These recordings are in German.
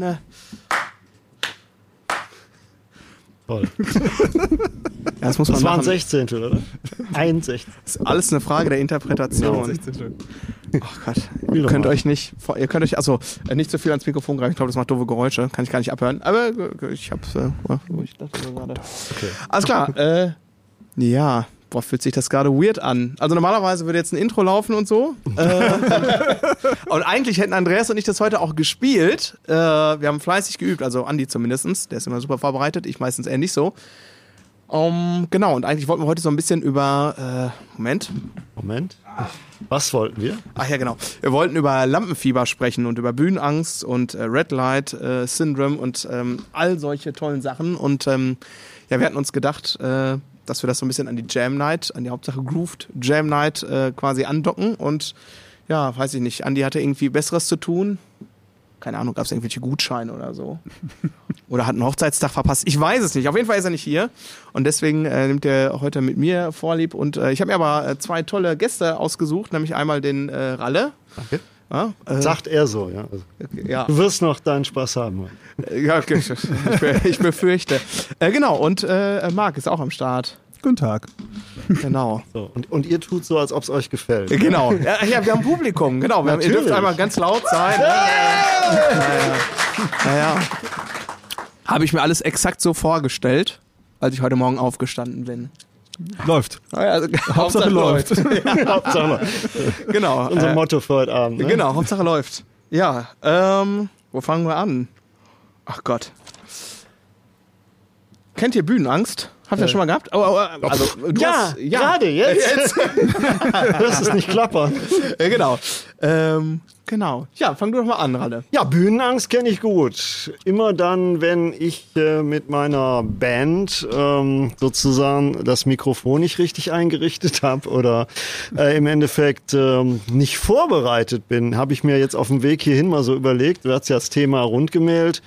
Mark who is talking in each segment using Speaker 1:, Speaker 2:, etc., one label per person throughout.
Speaker 1: alleine.
Speaker 2: Toll.
Speaker 1: Ja, das muss man
Speaker 2: Das waren
Speaker 1: machen.
Speaker 2: 16, oder? Ein Sechzehntel.
Speaker 1: Das ist alles eine Frage der Interpretation. Ach Gott, ihr könnt euch nicht, ihr könnt euch, also äh, nicht so viel ans Mikrofon greifen. Ich glaube, das macht doofe Geräusche, kann ich gar nicht abhören. Aber äh, ich hab's, äh, ich das so gerade. Alles klar. Äh, ja, boah, fühlt sich das gerade weird an. Also normalerweise würde jetzt ein Intro laufen und so. äh, und eigentlich hätten Andreas und ich das heute auch gespielt. Äh, wir haben fleißig geübt, also Andi zumindestens. Der ist immer super vorbereitet, ich meistens eher nicht so. Um, genau, und eigentlich wollten wir heute so ein bisschen über, äh, Moment,
Speaker 2: Moment. Was wollten wir?
Speaker 1: Ach ja, genau. Wir wollten über Lampenfieber sprechen und über Bühnenangst und äh, Red Light äh, Syndrome und ähm, all solche tollen Sachen. Und ähm, ja, wir hatten uns gedacht, äh, dass wir das so ein bisschen an die Jam Night, an die Hauptsache Grooved Jam Night äh, quasi andocken. Und ja, weiß ich nicht, Andi hatte irgendwie Besseres zu tun. Keine Ahnung, gab es irgendwelche Gutscheine oder so? Oder hat einen Hochzeitstag verpasst? Ich weiß es nicht. Auf jeden Fall ist er nicht hier. Und deswegen äh, nimmt er heute mit mir Vorlieb. Und äh, ich habe mir aber äh, zwei tolle Gäste ausgesucht, nämlich einmal den äh, Ralle.
Speaker 2: Danke.
Speaker 1: Ja, äh,
Speaker 2: Sagt er so, ja. Also,
Speaker 1: ja,
Speaker 2: du wirst noch deinen Spaß haben.
Speaker 1: ja okay, ich, ich, befürchte. Äh, genau, und äh, Marc ist auch am Start.
Speaker 3: Guten Tag.
Speaker 1: Genau.
Speaker 2: So. Und, und ihr tut so, als ob es euch gefällt.
Speaker 1: Äh, Genau. Ja, ja, wir haben Publikum. Genau. Wir haben, ihr dürft einmal ganz laut sein. Naja. naja. Habe ich mir alles exakt so vorgestellt, als ich heute Morgen aufgestanden bin.
Speaker 3: Läuft.
Speaker 1: Naja, also,
Speaker 3: Hauptsache läuft.
Speaker 2: Hauptsache,
Speaker 1: Genau.
Speaker 2: unser
Speaker 1: äh,
Speaker 2: Motto für heute Abend. Ne?
Speaker 1: Genau, Hauptsache läuft. Ja, ähm, wo fangen wir an? Ach Gott. Kennt ihr Bühnenangst? Habt ihr das schon mal gehabt? Oh, oh, oh, also, du
Speaker 2: Ja,
Speaker 1: hast,
Speaker 2: gerade jetzt. das ist nicht klappern.
Speaker 1: Äh, genau. Ähm, genau. Ja, fang du doch mal an, Ralle.
Speaker 2: Ja, Bühnenangst kenne ich gut. Immer dann, wenn ich äh, mit meiner Band ähm, sozusagen das Mikrofon nicht richtig eingerichtet habe oder äh, im Endeffekt ähm, nicht vorbereitet bin, habe ich mir jetzt auf dem Weg hierhin mal so überlegt, du hast ja das Thema rundgemäht,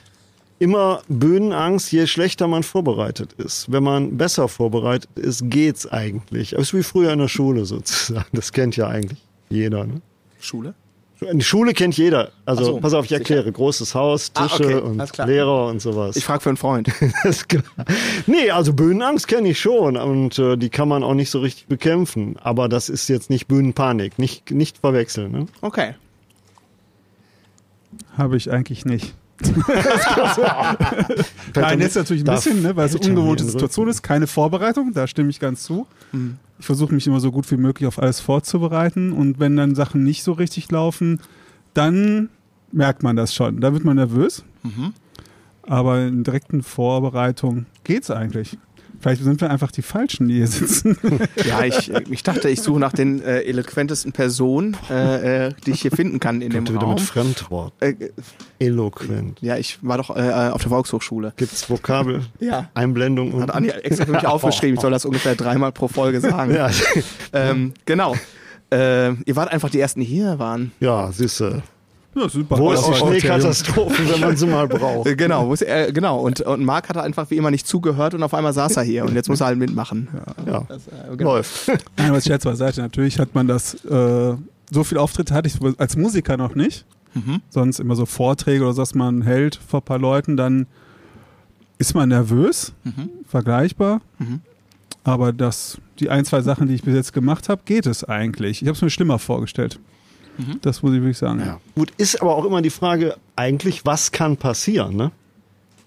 Speaker 2: immer Bühnenangst, je schlechter man vorbereitet ist. Wenn man besser vorbereitet ist, geht's eigentlich. Das ist wie früher in der Schule sozusagen. Das kennt ja eigentlich jeder. Ne?
Speaker 1: Schule?
Speaker 2: Die Schule kennt jeder. Also
Speaker 1: so,
Speaker 2: pass auf, ich
Speaker 1: sicher.
Speaker 2: erkläre. Großes Haus,
Speaker 1: Ah,
Speaker 2: Tische
Speaker 1: okay,
Speaker 2: und. Lehrer und sowas.
Speaker 1: Ich frage für einen Freund.
Speaker 2: Das ist klar. nee, also Bühnenangst kenne ich schon und äh, die kann man auch nicht so richtig bekämpfen. Aber das ist jetzt nicht Bühnenpanik. Nicht, nicht verwechseln. Ne?
Speaker 1: Okay.
Speaker 3: Habe ich eigentlich nicht. Nein, jetzt natürlich ein bisschen, ne, weil es eine ungewohnte Situation ist. Keine Vorbereitung, da stimme ich ganz zu. Ich versuche mich immer so gut wie möglich auf alles vorzubereiten. Und wenn dann Sachen nicht so richtig laufen, dann merkt man das schon. Da wird man nervös. Aber in direkten Vorbereitung geht's eigentlich. Vielleicht sind wir einfach die Falschen, die hier sitzen.
Speaker 1: Ja, ich, ich dachte, ich suche nach den äh, eloquentesten Personen, äh, äh, die ich hier finden kann in dem
Speaker 2: Könnte wieder
Speaker 1: Raum.
Speaker 2: mit Fremdwort.
Speaker 1: Äh,
Speaker 2: Eloquent.
Speaker 1: ja, ich war doch äh, auf der Volkshochschule.
Speaker 2: Gibt's Vokabel?
Speaker 1: Ja.
Speaker 2: Einblendung und.
Speaker 1: Hat Andi extra für mich aufgeschrieben. Ich soll das ungefähr dreimal pro Folge sagen.
Speaker 2: ja,
Speaker 1: Ähm, genau. Äh, ihr wart einfach die Ersten, die hier waren.
Speaker 2: ja siehste.
Speaker 3: Ja, super.
Speaker 2: Wo ist die. Schneekatastrophe, wenn man sie mal braucht?
Speaker 1: Äh, genau, ist er, genau. Und, und Marc hat einfach wie immer nicht zugehört und auf einmal saß er hier und jetzt muss er halt mitmachen.
Speaker 2: Ja,
Speaker 1: Das, äh, genau.
Speaker 2: läuft.
Speaker 3: Nein, aber Scherz beiseite. Natürlich hat man das, äh, so viele Auftritte hatte ich als Musiker noch nicht. Sonst immer so Vorträge oder so, dass man hält vor ein paar Leuten, dann ist man nervös, vergleichbar. Aber das, die ein, zwei Sachen, die ich bis jetzt gemacht habe, geht es eigentlich. Ich habe es mir schlimmer vorgestellt. Das muss ich wirklich sagen.
Speaker 2: Ja. Gut, ist aber auch immer die Frage, eigentlich, was kann passieren, ne?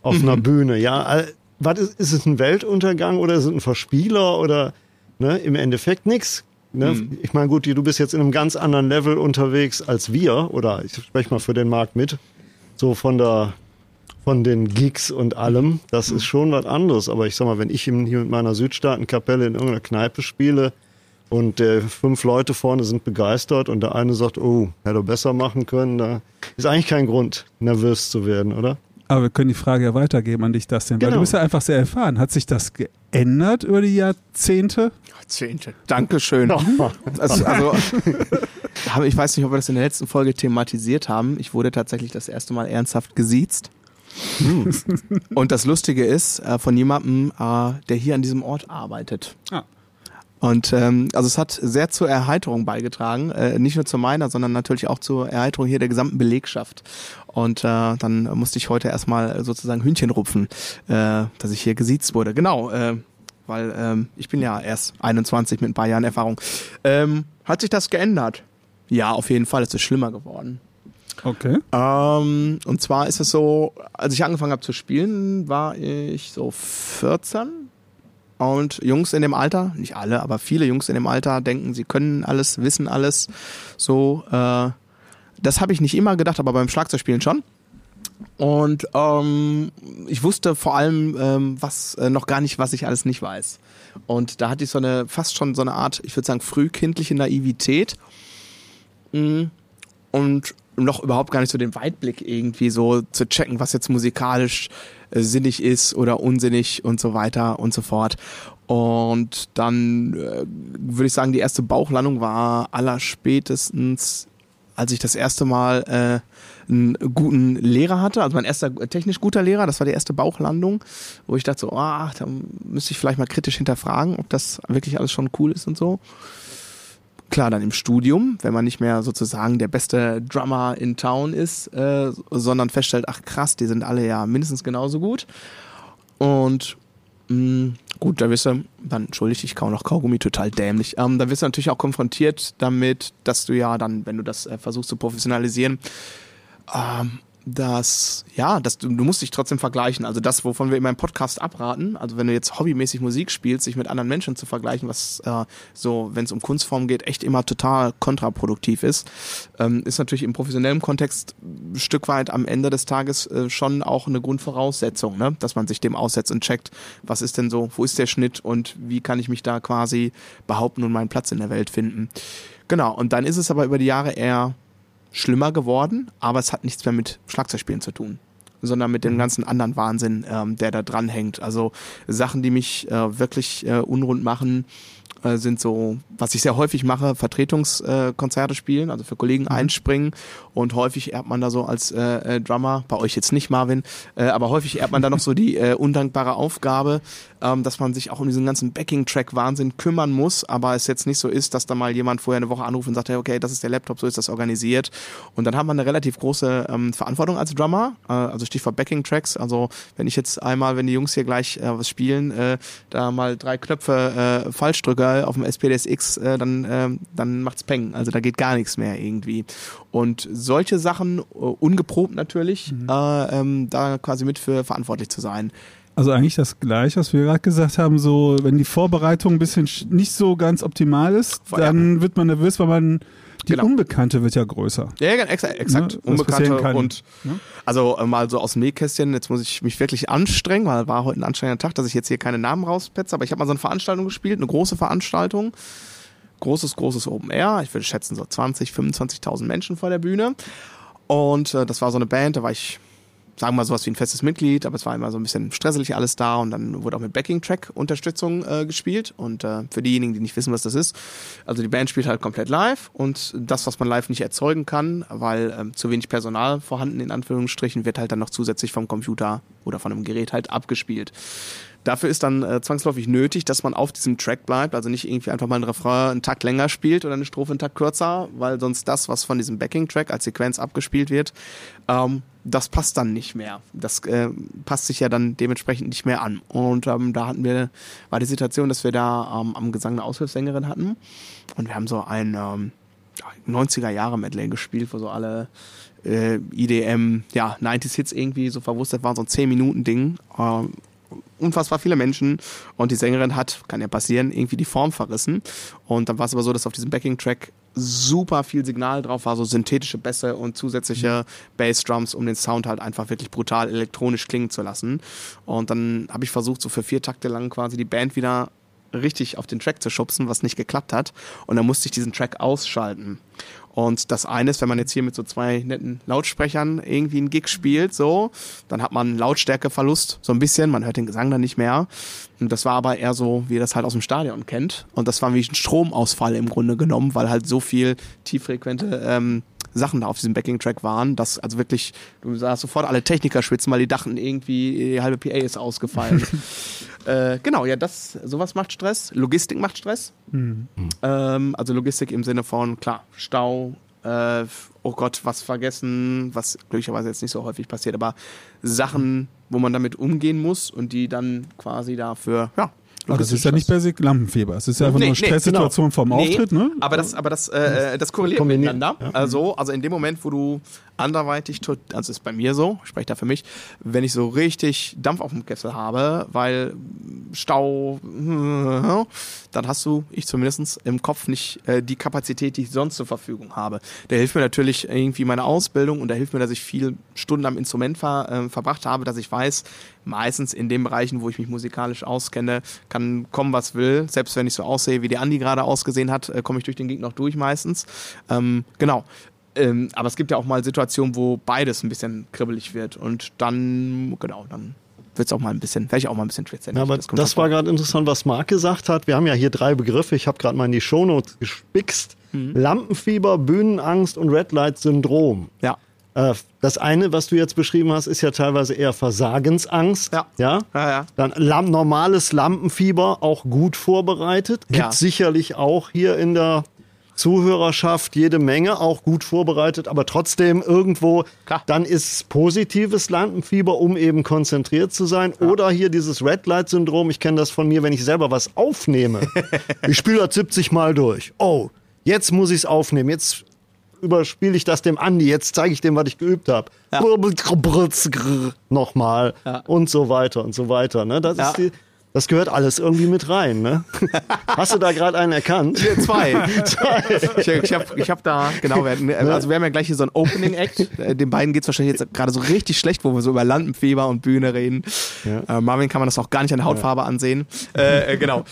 Speaker 2: Auf einer Bühne, ja. Was ist, ist es ein Weltuntergang oder ist es ein Verspieler oder ne, im Endeffekt nix? Ne? Ich meine, gut, du bist jetzt in einem ganz anderen Level unterwegs als wir, oder ich spreche mal für den Markt mit, so von der von den Gigs und allem, das ist schon was anderes. Aber ich sag mal, wenn ich hier mit meiner Südstaatenkapelle in irgendeiner Kneipe spiele und äh, fünf Leute vorne sind begeistert und der eine sagt, oh, hätte er besser machen können, da ist eigentlich kein Grund, nervös zu werden, oder?
Speaker 3: Aber wir können die Frage ja weitergeben an dich, Dustin, weil
Speaker 2: Genau.
Speaker 3: du bist ja einfach sehr erfahren. Hat sich das geändert über die Jahrzehnte?
Speaker 1: Zehnte. Dankeschön. Also, also habe- ich weiß nicht, ob wir das in der letzten Folge thematisiert haben. Ich wurde tatsächlich das erste Mal ernsthaft gesiezt. Und das Lustige ist, äh, von jemandem, äh, der hier an diesem Ort arbeitet.
Speaker 3: Ah.
Speaker 1: Und ähm, also es hat sehr zur Erheiterung beigetragen, äh, nicht nur zu meiner, sondern natürlich auch zur Erheiterung hier der gesamten Belegschaft. Und äh, dann musste ich heute erstmal sozusagen Hühnchen rupfen, äh, dass ich hier gesiezt wurde. Genau, äh, weil ähm, ich bin ja erst 21 mit ein paar Jahren Erfahrung. Ähm, hat sich das geändert? Ja, auf jeden Fall. Es ist schlimmer geworden.
Speaker 3: Okay.
Speaker 1: Ähm, und zwar ist es so, als ich angefangen habe zu spielen, war ich so 14. Und Jungs in dem Alter, nicht alle, aber viele Jungs in dem Alter denken, sie können alles, wissen alles. So, äh, das habe ich nicht immer gedacht, aber beim Schlagzeugspielen schon. Und ähm, ich wusste vor allem ähm, was äh, noch gar nicht, was ich alles nicht weiß. Und da hatte ich so eine fast schon so eine Art, ich würde sagen, frühkindliche Naivität. Mm, und noch überhaupt gar nicht so den Weitblick irgendwie so zu checken, was jetzt musikalisch äh, sinnig ist oder unsinnig und so weiter und so fort. Und dann äh, würde ich sagen, die erste Bauchlandung war allerspätestens, als ich das erste Mal äh, einen guten Lehrer hatte, also mein erster technisch guter Lehrer, das war die erste Bauchlandung, wo ich dachte so, ah, da müsste ich vielleicht mal kritisch hinterfragen, ob das wirklich alles schon cool ist und so. Klar, dann im Studium, wenn man nicht mehr sozusagen der beste Drummer in Town ist, äh, sondern feststellt, ach krass, die sind alle ja mindestens genauso gut. Und mh, gut, da wirst du, dann entschuldige ich kaum noch Kaugummi, total dämlich. Ähm, da wirst du natürlich auch konfrontiert damit, dass du ja dann, wenn du das äh, versuchst zu professionalisieren, ähm, dass, ja, dass du, du musst dich trotzdem vergleichen. Also das, wovon wir in meinem Podcast abraten, also wenn du jetzt hobbymäßig Musik spielst, sich mit anderen Menschen zu vergleichen, was äh, so, wenn es um Kunstform geht, echt immer total kontraproduktiv ist, ähm, ist natürlich im professionellen Kontext ein Stück weit am Ende des Tages äh, schon auch eine Grundvoraussetzung, ne? dass man sich dem aussetzt und checkt, was ist denn so, wo ist der Schnitt und wie kann ich mich da quasi behaupten und meinen Platz in der Welt finden. Genau, und dann ist es aber über die Jahre eher schlimmer geworden, aber es hat nichts mehr mit Schlagzeugspielen zu tun sondern mit dem ganzen anderen Wahnsinn, ähm, der da dran hängt. Also Sachen, die mich äh, wirklich äh, unrund machen, äh, sind so, was ich sehr häufig mache, Vertretungskonzerte spielen, also für Kollegen mhm. einspringen. Und häufig erbt man da so als äh, äh, Drummer, bei euch jetzt nicht Marvin, äh, aber häufig erbt man da noch so die äh, undankbare Aufgabe, ähm, dass man sich auch um diesen ganzen Backing-Track-Wahnsinn kümmern muss, aber es jetzt nicht so ist, dass da mal jemand vorher eine Woche anruft und sagt, hey, okay, das ist der Laptop, so ist das organisiert. Und dann hat man eine relativ große ähm, Verantwortung als Drummer, äh, also Stichwort Backing-Tracks, also wenn ich jetzt einmal, wenn die Jungs hier gleich äh, was spielen, äh, da mal drei Knöpfe äh, falsch drücke, auf dem SPDSX, äh, dann, äh, dann macht's Peng. Also da geht gar nichts mehr irgendwie. Und solche Sachen, äh, ungeprobt natürlich, mhm. äh, ähm, da quasi mit für verantwortlich zu sein.
Speaker 3: Also eigentlich das Gleiche, was wir gerade gesagt haben, so wenn die Vorbereitung ein bisschen nicht so ganz optimal ist, dann wird man nervös, weil man die genau. Unbekannte wird ja größer.
Speaker 1: Ja, exakt. exakt. Ne? Unbekannte und ne? also äh, mal so aus dem Nähkästchen, jetzt muss ich mich wirklich anstrengen, weil war heute ein anstrengender Tag, dass ich jetzt hier keine Namen rauspetze, aber ich habe mal so eine Veranstaltung gespielt, eine große Veranstaltung. Großes, großes Open Air. Ich würde schätzen so 20, 25.000 Menschen vor der Bühne. Und äh, das war so eine Band, da war ich sagen wir mal sowas wie ein festes Mitglied, aber es war immer so ein bisschen stresselig alles da und dann wurde auch mit Backing-Track-Unterstützung äh, gespielt und äh, für diejenigen, die nicht wissen, was das ist, also die Band spielt halt komplett live und das, was man live nicht erzeugen kann, weil ähm, zu wenig Personal vorhanden in Anführungsstrichen, wird halt dann noch zusätzlich vom Computer oder von einem Gerät halt abgespielt. Dafür ist dann äh, zwangsläufig nötig, dass man auf diesem Track bleibt, also nicht irgendwie einfach mal ein Refrain einen Takt länger spielt oder eine Strophe einen Takt kürzer, weil sonst das, was von diesem Backing-Track als Sequenz abgespielt wird, ähm, das passt dann nicht mehr. Das äh, passt sich ja dann dementsprechend nicht mehr an. Und ähm, da hatten wir, war die Situation, dass wir da ähm, am Gesang eine Aushilfssängerin hatten und wir haben so ein ähm, 90er Jahre Medley gespielt, wo so alle äh, IDM, ja, 90s Hits irgendwie so verwurstet waren, so ein 10 Minuten Ding. Ähm, unfassbar viele Menschen und die Sängerin hat, kann ja passieren, irgendwie die Form verrissen. Und dann war es aber so, dass auf diesem Backing-Track super viel Signal drauf war, so synthetische Bässe und zusätzliche Bassdrums, um den Sound halt einfach wirklich brutal elektronisch klingen zu lassen. Und dann habe ich versucht, so für vier Takte lang quasi die Band wieder richtig auf den Track zu schubsen, was nicht geklappt hat. Und dann musste ich diesen Track ausschalten. Und das eine ist, wenn man jetzt hier mit so zwei netten Lautsprechern irgendwie einen Gig spielt, so, dann hat man Lautstärkeverlust, so ein bisschen, man hört den Gesang dann nicht mehr. Und das war aber eher so, wie ihr das halt aus dem Stadion kennt. Und das war wie ein Stromausfall im Grunde genommen, weil halt so viel tieffrequente ähm, Sachen da auf diesem Backing-Track waren, dass also wirklich, du sahst sofort alle Techniker schwitzen, weil die dachten irgendwie, die halbe PA ist ausgefallen. Äh, genau, ja, das, sowas macht Stress. Logistik macht Stress.
Speaker 3: Hm.
Speaker 1: Ähm, also Logistik im Sinne von, klar, Stau, äh, oh Gott, was vergessen, was glücklicherweise jetzt nicht so häufig passiert, aber Sachen, wo man damit umgehen muss und die dann quasi dafür, ja.
Speaker 3: Aber das ist ja nicht basic Lampenfieber. Es ist ja einfach
Speaker 1: Nee,
Speaker 3: nur
Speaker 1: nee,
Speaker 3: eine Stresssituation vom
Speaker 1: Nee,
Speaker 3: Auftritt, ne?
Speaker 1: Aber das, aber das, äh, das korreliert
Speaker 2: Kombiniert,
Speaker 1: miteinander. Also, also in dem Moment, wo du anderweitig, also ist bei mir so, ich spreche da für mich, wenn ich so richtig Dampf auf dem Kessel habe, weil Stau, dann hast du, ich zumindest im Kopf nicht äh, die Kapazität, die ich sonst zur Verfügung habe. Da hilft mir natürlich irgendwie meine Ausbildung und da hilft mir, dass ich viel Stunden am Instrument ver, äh, verbracht habe, dass ich weiß, meistens in den Bereichen, wo ich mich musikalisch auskenne, kann kommen, was will. Selbst wenn ich so aussehe, wie die Andi gerade ausgesehen hat, äh, komme ich durch den Gig noch durch meistens. Ähm, genau. Ähm, aber es gibt ja auch mal Situationen, wo beides ein bisschen kribbelig wird und dann, genau, dann wird es auch mal ein bisschen, werde ich auch mal ein bisschen schwitzig.
Speaker 2: Ja, aber das
Speaker 1: schon
Speaker 2: war gerade interessant, was Marc gesagt hat. Wir haben ja hier drei Begriffe. Ich habe gerade mal in die Shownotes gespickst.
Speaker 1: Mhm.
Speaker 2: Lampenfieber, Bühnenangst und Red Light Syndrom.
Speaker 1: Ja.
Speaker 2: Äh, Das eine, was du jetzt beschrieben hast, ist ja teilweise eher Versagensangst.
Speaker 1: Ja.
Speaker 2: ja?
Speaker 1: Ja, ja.
Speaker 2: Dann Lam normales Lampenfieber, auch gut vorbereitet. Gibt
Speaker 1: Ja.
Speaker 2: sicherlich auch hier in der Zuhörerschaft jede Menge, auch gut vorbereitet, aber trotzdem irgendwo,
Speaker 1: Klar.
Speaker 2: dann ist positives Lampenfieber, um eben konzentriert zu sein. Oder hier dieses Red Light Syndrom, ich kenne das von mir, wenn ich selber was aufnehme. ich spiele das 70 Mal durch. Oh, jetzt muss ich es aufnehmen. Jetzt überspiele ich das dem Andi, jetzt zeige ich dem, was ich geübt habe.
Speaker 1: Ja.
Speaker 2: Nochmal
Speaker 1: Ja.
Speaker 2: und so weiter und so weiter. Ne? Das,
Speaker 1: Ja.
Speaker 2: ist die, das gehört alles irgendwie mit rein. Ne? Hast du da gerade einen erkannt?
Speaker 1: Zwei. ich ich habe ich hab da, genau, wir, also wir haben ja gleich hier so ein Opening Act. Äh, Den beiden geht's wahrscheinlich jetzt gerade so richtig schlecht, wo wir so über Lampenfieber und Bühne reden.
Speaker 2: Ja.
Speaker 1: Äh, Marvin kann man das auch gar nicht an der Hautfarbe ansehen. Äh, äh, genau.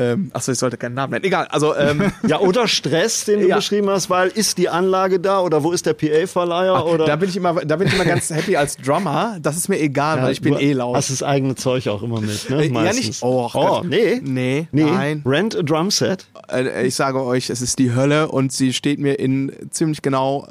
Speaker 1: Ähm, achso, ich sollte keinen Namen nennen. Egal, also ähm,
Speaker 2: Ja, oder Stress, den du
Speaker 1: Ja.
Speaker 2: beschrieben hast, weil ist die Anlage da oder wo ist der PA-Verleiher? oder
Speaker 1: da bin ich immer, da bin ich immer ganz happy als Drummer. Das ist mir egal,
Speaker 2: Ja,
Speaker 1: weil ich bin eh laut.
Speaker 2: Hast das eigene Zeug auch immer mit, ne?
Speaker 1: Äh, ja, nicht. Oh,
Speaker 2: oh nee.
Speaker 1: Nee,
Speaker 2: Nee,
Speaker 1: nein.
Speaker 2: Rent a Drum Set.
Speaker 1: Äh, ich sage euch, es ist die Hölle und sie steht mir in ziemlich genau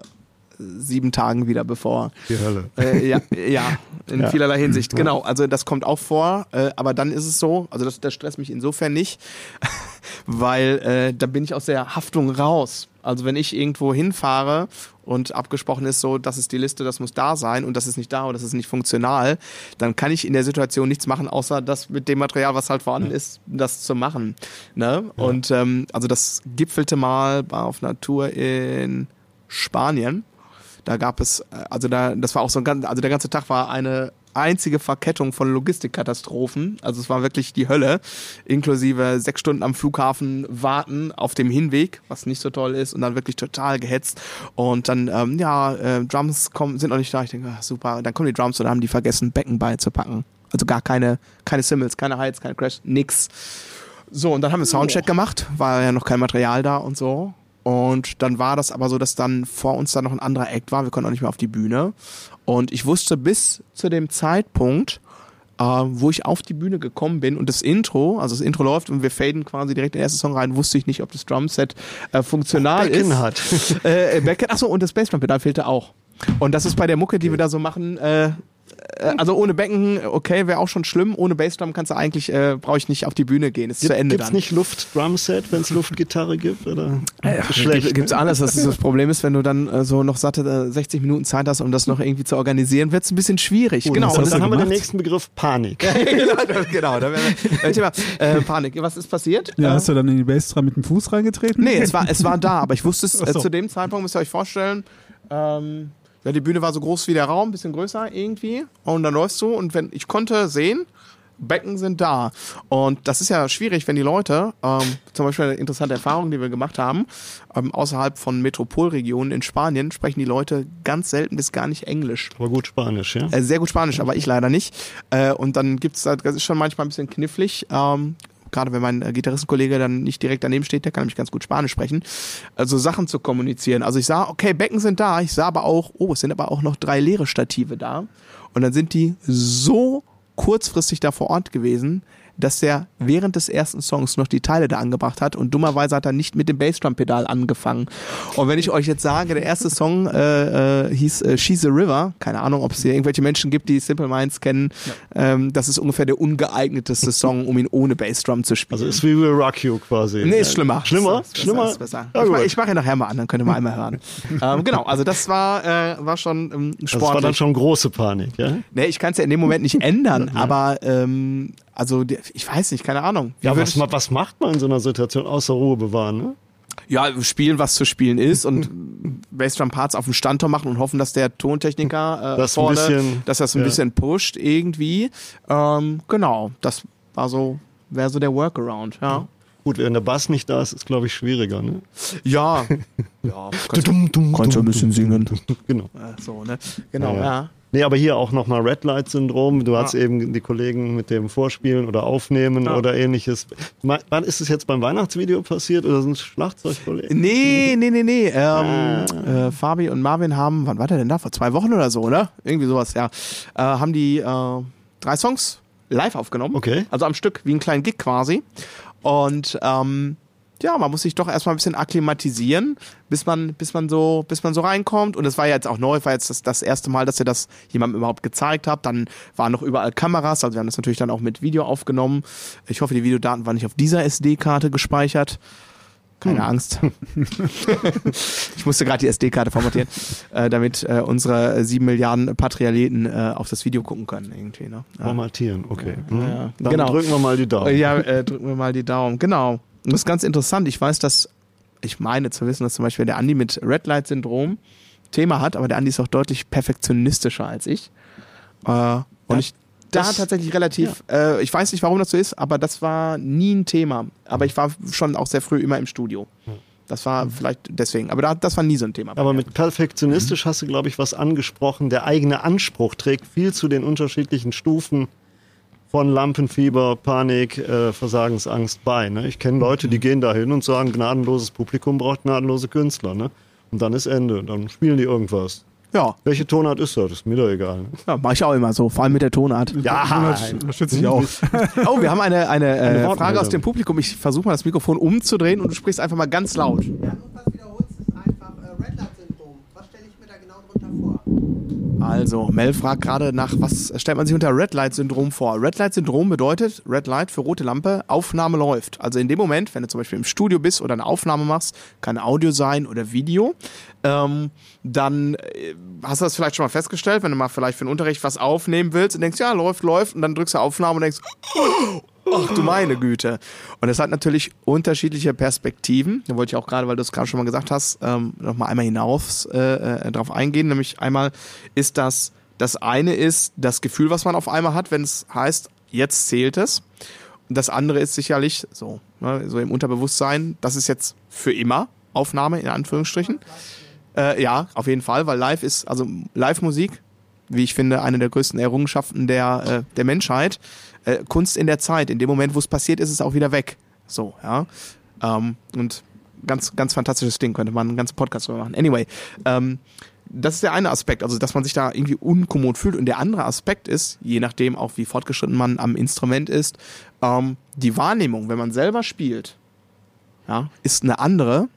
Speaker 1: sieben Tagen wieder bevor.
Speaker 2: Die Hölle.
Speaker 1: Äh, ja, ja, in
Speaker 2: Ja.
Speaker 1: vielerlei Hinsicht. Genau, also das kommt auch vor, äh, aber dann ist es so, also das, das stresst mich insofern nicht, weil äh, da bin ich aus der Haftung raus. Also wenn ich irgendwo hinfahre und abgesprochen ist so, das ist die Liste, das muss da sein und das ist nicht da oder das ist nicht funktional, dann kann ich in der Situation nichts machen, außer das mit dem Material, was halt vorhanden ist, das zu machen. Ne? Und ähm, also das gipfelte mal auf Tour in Spanien. Da gab es, äh, also da, das war auch so ein ganz, also der ganze Tag war eine einzige Verkettung von Logistikkatastrophen. Also es war wirklich die Hölle, inklusive sechs Stunden am Flughafen warten auf dem Hinweg, was nicht so toll ist und dann wirklich total gehetzt. Und dann, ähm, ja, äh, Drums kommen, sind noch nicht da. Ich denke, ah, super. Dann kommen die Drums und dann haben die vergessen, Becken beizupacken. Also gar keine, keine Cymbals, keine Highs, keine Crash, nix. So, und dann haben wir Soundcheck gemacht, war ja noch kein Material da und so. Und dann war das aber so, dass dann vor uns dann noch ein anderer Act war. Wir konnten auch nicht mehr auf die Bühne. Und ich wusste bis zu dem Zeitpunkt, äh, wo ich auf die Bühne gekommen bin und das Intro, also das Intro läuft und wir faden quasi direkt in den ersten Song rein, wusste ich nicht, ob das Drumset äh, funktional
Speaker 2: Becken
Speaker 1: ist.
Speaker 2: hat.
Speaker 1: Äh, Backend, achso, und das Bassdrum-Pedal fehlte auch. Und das ist bei der Mucke, die wir da so machen, äh, äh, also ohne Becken, okay, wäre auch schon schlimm. Ohne Bassdrum kannst du eigentlich, äh, brauche ich nicht auf die Bühne gehen. Ist zu Ende
Speaker 2: Gibt's
Speaker 1: dann.
Speaker 2: nicht Luft-Drum-Set, wenn es Luftgitarre gibt? Oder?
Speaker 1: Schlecht. Gibt, gibt's alles. Das, ist das Problem ist, wenn du dann äh, so noch satte äh, 60 Minuten Zeit hast, um das noch irgendwie zu organisieren, wird's ein bisschen schwierig.
Speaker 2: Gut,
Speaker 1: genau.
Speaker 2: Und dann
Speaker 3: du
Speaker 2: haben wir den nächsten Begriff Panik.
Speaker 1: genau, genau, da wäre äh, Thema äh, Panik. Was ist passiert?
Speaker 3: Ja,
Speaker 1: äh,
Speaker 3: hast du dann in die Bassdrum mit dem Fuß reingetreten?
Speaker 1: Nee, es war, es war da, aber ich wusste es äh,
Speaker 3: so.
Speaker 1: zu dem Zeitpunkt, müsst ihr euch vorstellen, ähm, ja, die Bühne war so groß wie der Raum, ein bisschen größer irgendwie. Und dann läufst du und wenn ich konnte sehen, Becken sind da. Und das ist ja schwierig, wenn die Leute, ähm, zum Beispiel eine interessante Erfahrung, die wir gemacht haben, ähm, außerhalb von Metropolregionen in Spanien sprechen die Leute ganz selten bis gar nicht Englisch.
Speaker 2: Aber gut Spanisch, ja?
Speaker 1: Äh, sehr gut Spanisch, aber ich leider nicht. Äh, und dann gibt's da, das ist schon manchmal ein bisschen knifflig. Ähm, Gerade wenn mein äh, Gitarristenkollege dann nicht direkt daneben steht, der kann nämlich ganz gut Spanisch sprechen. Also Sachen zu kommunizieren. Also ich sah, okay, Becken sind da. Ich sah aber auch, oh, es sind aber auch noch drei leere Stative da. Und dann sind die so kurzfristig da vor Ort gewesen, dass der während des ersten Songs noch die Teile da angebracht hat und dummerweise hat er nicht mit dem Bassdrum-Pedal angefangen. Und wenn ich euch jetzt sage, der erste Song äh, äh, hieß äh, She's a River, keine Ahnung, ob es hier irgendwelche Menschen gibt, die Simple Minds kennen, ähm, das ist ungefähr der ungeeigneteste Song, um ihn ohne Bassdrum zu spielen.
Speaker 2: Also ist wie We Rock You quasi.
Speaker 1: Nee, ist schlimmer.
Speaker 2: Schlimmer?
Speaker 1: Ist besser,
Speaker 2: schlimmer?
Speaker 1: Ist besser.
Speaker 2: Ja,
Speaker 1: ich
Speaker 2: gut.
Speaker 1: mache mach ja nachher mal an, dann könnt ihr mal einmal hören. ähm, genau, also das war, äh, war schon ähm,
Speaker 2: Das war dann
Speaker 1: sportlich.
Speaker 2: schon große Panik, ja?
Speaker 1: nee, ich kann es ja in dem Moment nicht ändern, aber ähm, also ich weiß nicht, keine Ahnung. Wie
Speaker 2: Ja, was,
Speaker 1: ich-
Speaker 2: was macht man in so einer Situation außer Ruhe bewahren, ne?
Speaker 1: ja, spielen, was zu spielen ist und Bassdrum-Parts auf dem Standtor machen und hoffen, dass der Tontechniker äh,
Speaker 2: Das ein
Speaker 1: vorne,
Speaker 2: bisschen-
Speaker 1: dass das ein
Speaker 2: ja.
Speaker 1: bisschen pusht irgendwie. Ähm, genau, das war so, wäre so der Workaround, ja.
Speaker 2: Gut, wenn der Bass nicht da ist, ist glaube ich schwieriger, ne?
Speaker 1: Ja, ja, kannst,
Speaker 2: dum,
Speaker 1: kannst du ein bisschen singen.
Speaker 2: Genau.
Speaker 1: So, ne? Genau,
Speaker 2: Ja,
Speaker 1: ja.
Speaker 2: Ja. Nee, aber hier auch nochmal Red Light Syndrom. Du hast
Speaker 1: Ah.
Speaker 2: eben die Kollegen mit dem Vorspielen oder Aufnehmen
Speaker 1: Ah.
Speaker 2: oder ähnliches. Wann ist es jetzt beim Weihnachtsvideo passiert oder sind es Schlagzeugkollegen?
Speaker 1: Nee, nee, nee, nee. Ähm, äh, Fabi und Marvin haben, wann war der denn da? Vor zwei Wochen oder so, ne? Irgendwie sowas, ja. Äh, haben die äh, drei Songs live aufgenommen.
Speaker 2: Okay.
Speaker 1: Also am Stück, wie ein kleinen Gig quasi. Und ähm, ja, man muss sich doch erstmal ein bisschen akklimatisieren, bis man, bis man so, bis man so reinkommt. Und es war ja jetzt auch neu, war jetzt das, das erste Mal, dass ihr das jemandem überhaupt gezeigt habt. Dann waren noch überall Kameras, also wir haben das natürlich dann auch mit Video aufgenommen. Ich hoffe, die Videodaten waren nicht auf dieser SD-Karte gespeichert. Keine Angst. ich musste gerade die SD-Karte formatieren, äh, damit äh, unsere sieben Milliarden Patrialeten äh, auf das Video gucken können irgendwie. Ne? Ja.
Speaker 2: Formatieren, okay. Hm.
Speaker 1: Ja,
Speaker 2: Dann
Speaker 1: genau.
Speaker 2: drücken wir mal die Daumen.
Speaker 1: Ja, äh, drücken wir mal die Daumen. Genau. Und das ist ganz interessant. Ich weiß, dass, ich meine zu wissen, dass zum Beispiel der Andi mit Red Light Syndrom Thema hat, aber der Andi ist auch deutlich perfektionistischer als ich. Äh, und ich da
Speaker 2: das-
Speaker 1: tatsächlich relativ, äh, ich weiß nicht, warum das so ist, aber das war nie ein Thema. Aber ich war schon auch sehr früh immer im Studio. Das war vielleicht deswegen, aber da, das war nie so ein Thema.
Speaker 2: Aber mit perfektionistisch hast du, glaube ich, was angesprochen. Der eigene Anspruch trägt viel zu den unterschiedlichen Stufen von Lampenfieber, Panik, äh, Versagensangst bei. Ne? Ich kenne Leute, die gehen da hin und sagen, gnadenloses Publikum braucht gnadenlose Künstler. Ne? Und dann ist Ende. Dann spielen die irgendwas.
Speaker 1: ja,
Speaker 2: Welche Tonart ist das? Ist mir doch egal. Ne?
Speaker 1: ja mache ich auch immer so, vor allem mit der Tonart.
Speaker 2: Ja,
Speaker 3: Unterstütze ich auch.
Speaker 1: Oh, wir haben eine, eine, äh,
Speaker 2: Wortmeldung.
Speaker 1: Frage aus dem Publikum. Ich versuche mal das Mikrofon umzudrehen und du sprichst einfach mal ganz laut.
Speaker 4: Ja,
Speaker 1: Also, Mel fragt gerade nach, was stellt man sich unter Red Light Syndrom vor? Red Light Syndrom bedeutet, Red Light für rote Lampe, Aufnahme läuft. Also in dem Moment, wenn du zum Beispiel im Studio bist oder eine Aufnahme machst, kann Audio sein oder Video, ähm, dann äh, hast du das vielleicht schon mal festgestellt, wenn du mal vielleicht für den Unterricht was aufnehmen willst und denkst, ja, läuft, läuft, und dann drückst du Aufnahme und denkst, Ach du meine Güte. Und es hat natürlich unterschiedliche Perspektiven. Da wollte ich auch gerade, weil du es gerade schon mal gesagt hast, ähm, noch mal einmal hinaus äh, äh, drauf eingehen. Nämlich einmal ist das, das eine ist das Gefühl, was man auf einmal hat, wenn es heißt, jetzt zählt es. Und das andere ist sicherlich so, ne, so im Unterbewusstsein, das ist jetzt für immer Aufnahme in Anführungsstrichen. Äh, ja, auf jeden Fall, weil live ist, also Live-Musik, wie ich finde, eine der größten Errungenschaften der, äh, der Menschheit. Äh, Kunst in der Zeit. In dem Moment, wo es passiert, ist es auch wieder weg. So, ja. Ähm, und ganz, ganz fantastisches Ding, könnte man einen ganzen Podcast drüber machen. Anyway, ähm, das ist der eine Aspekt, also dass man sich da irgendwie unkommod fühlt. Und der andere Aspekt ist, je nachdem auch wie fortgeschritten man am Instrument ist, ähm, die Wahrnehmung, wenn man selber spielt, ja, ist eine andere,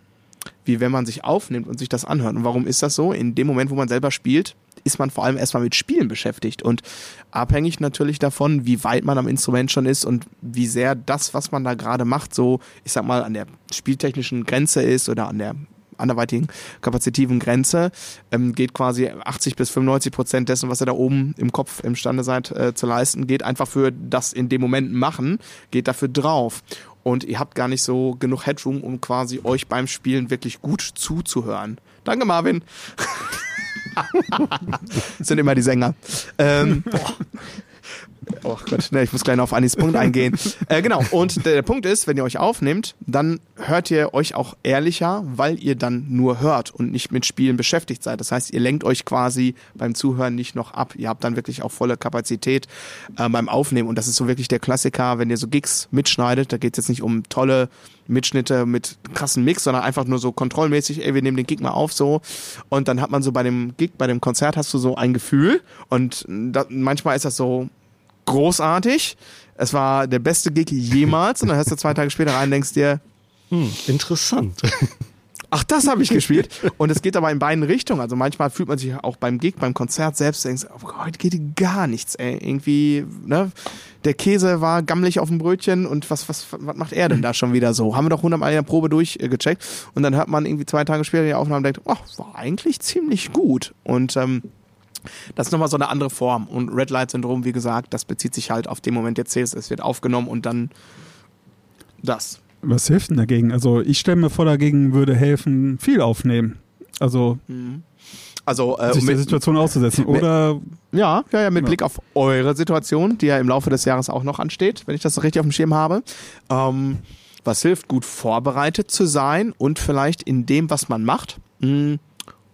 Speaker 1: wie wenn man sich aufnimmt und sich das anhört. Und warum ist das so? In dem Moment, wo man selber spielt, ist man vor allem erstmal mit Spielen beschäftigt und abhängig natürlich davon, wie weit man am Instrument schon ist und wie sehr das, was man da gerade macht, so, ich sag mal, an der spieltechnischen Grenze ist oder an der anderweitigen kapazitiven Grenze, ähm, geht quasi 80 bis 95 Prozent dessen, was ihr da oben im Kopf imstande seid äh, zu leisten, geht einfach für das in dem Moment machen, geht dafür drauf. Und ihr habt gar nicht so genug Headroom, um quasi euch beim Spielen wirklich gut zuzuhören. Danke, Marvin. Sind immer die Sänger. Ähm, Oh Gott, ne, ich muss gleich noch auf Anis Punkt eingehen. Äh, genau, und der, der Punkt ist, wenn ihr euch aufnimmt, dann hört ihr euch auch ehrlicher, weil ihr dann nur hört und nicht mit Spielen beschäftigt seid. Das heißt, ihr lenkt euch quasi beim Zuhören nicht noch ab. Ihr habt dann wirklich auch volle Kapazität äh, beim Aufnehmen. Und das ist so wirklich der Klassiker, wenn ihr so Gigs mitschneidet. Da geht es jetzt nicht um tolle Mitschnitte mit krassen Mix, sondern einfach nur so kontrollmäßig, ey, wir nehmen den Gig mal auf so. Und dann hat man so bei dem Gig, bei dem Konzert hast du so ein Gefühl. Und da, manchmal ist das so großartig. es war der beste Gig jemals und dann hörst du zwei Tage später rein und denkst dir,
Speaker 2: Hm, interessant.
Speaker 1: Ach, das habe ich gespielt. Und es geht aber in beiden Richtungen. Also manchmal fühlt man sich auch beim Gig, beim Konzert selbst, denkst, oh, heute geht gar nichts, ey. Irgendwie, ne? Der Käse war gammelig auf dem Brötchen und was, was, was macht er denn da schon wieder so? Haben wir doch hundertmal in der Probe durchgecheckt. Und dann hört man irgendwie zwei Tage später die Aufnahme und denkt, oh, war eigentlich ziemlich gut. Und, ähm, das ist nochmal so eine andere Form. Und Red Light Syndrom, wie gesagt, das bezieht sich halt auf den Moment, der zählt, es wird aufgenommen und dann das.
Speaker 3: Was hilft denn dagegen? Also ich stelle mir vor, dagegen würde helfen, viel aufnehmen. Also
Speaker 1: Also, äh,
Speaker 3: sich der Situation auszusetzen. Oder
Speaker 1: Ja, ja, ja, mit
Speaker 3: Ja.
Speaker 1: Blick auf eure Situation, die ja im Laufe des Jahres auch noch ansteht, wenn ich das richtig auf dem Schirm habe. Ähm, was hilft, gut vorbereitet zu sein und vielleicht in dem, was man macht. Mm,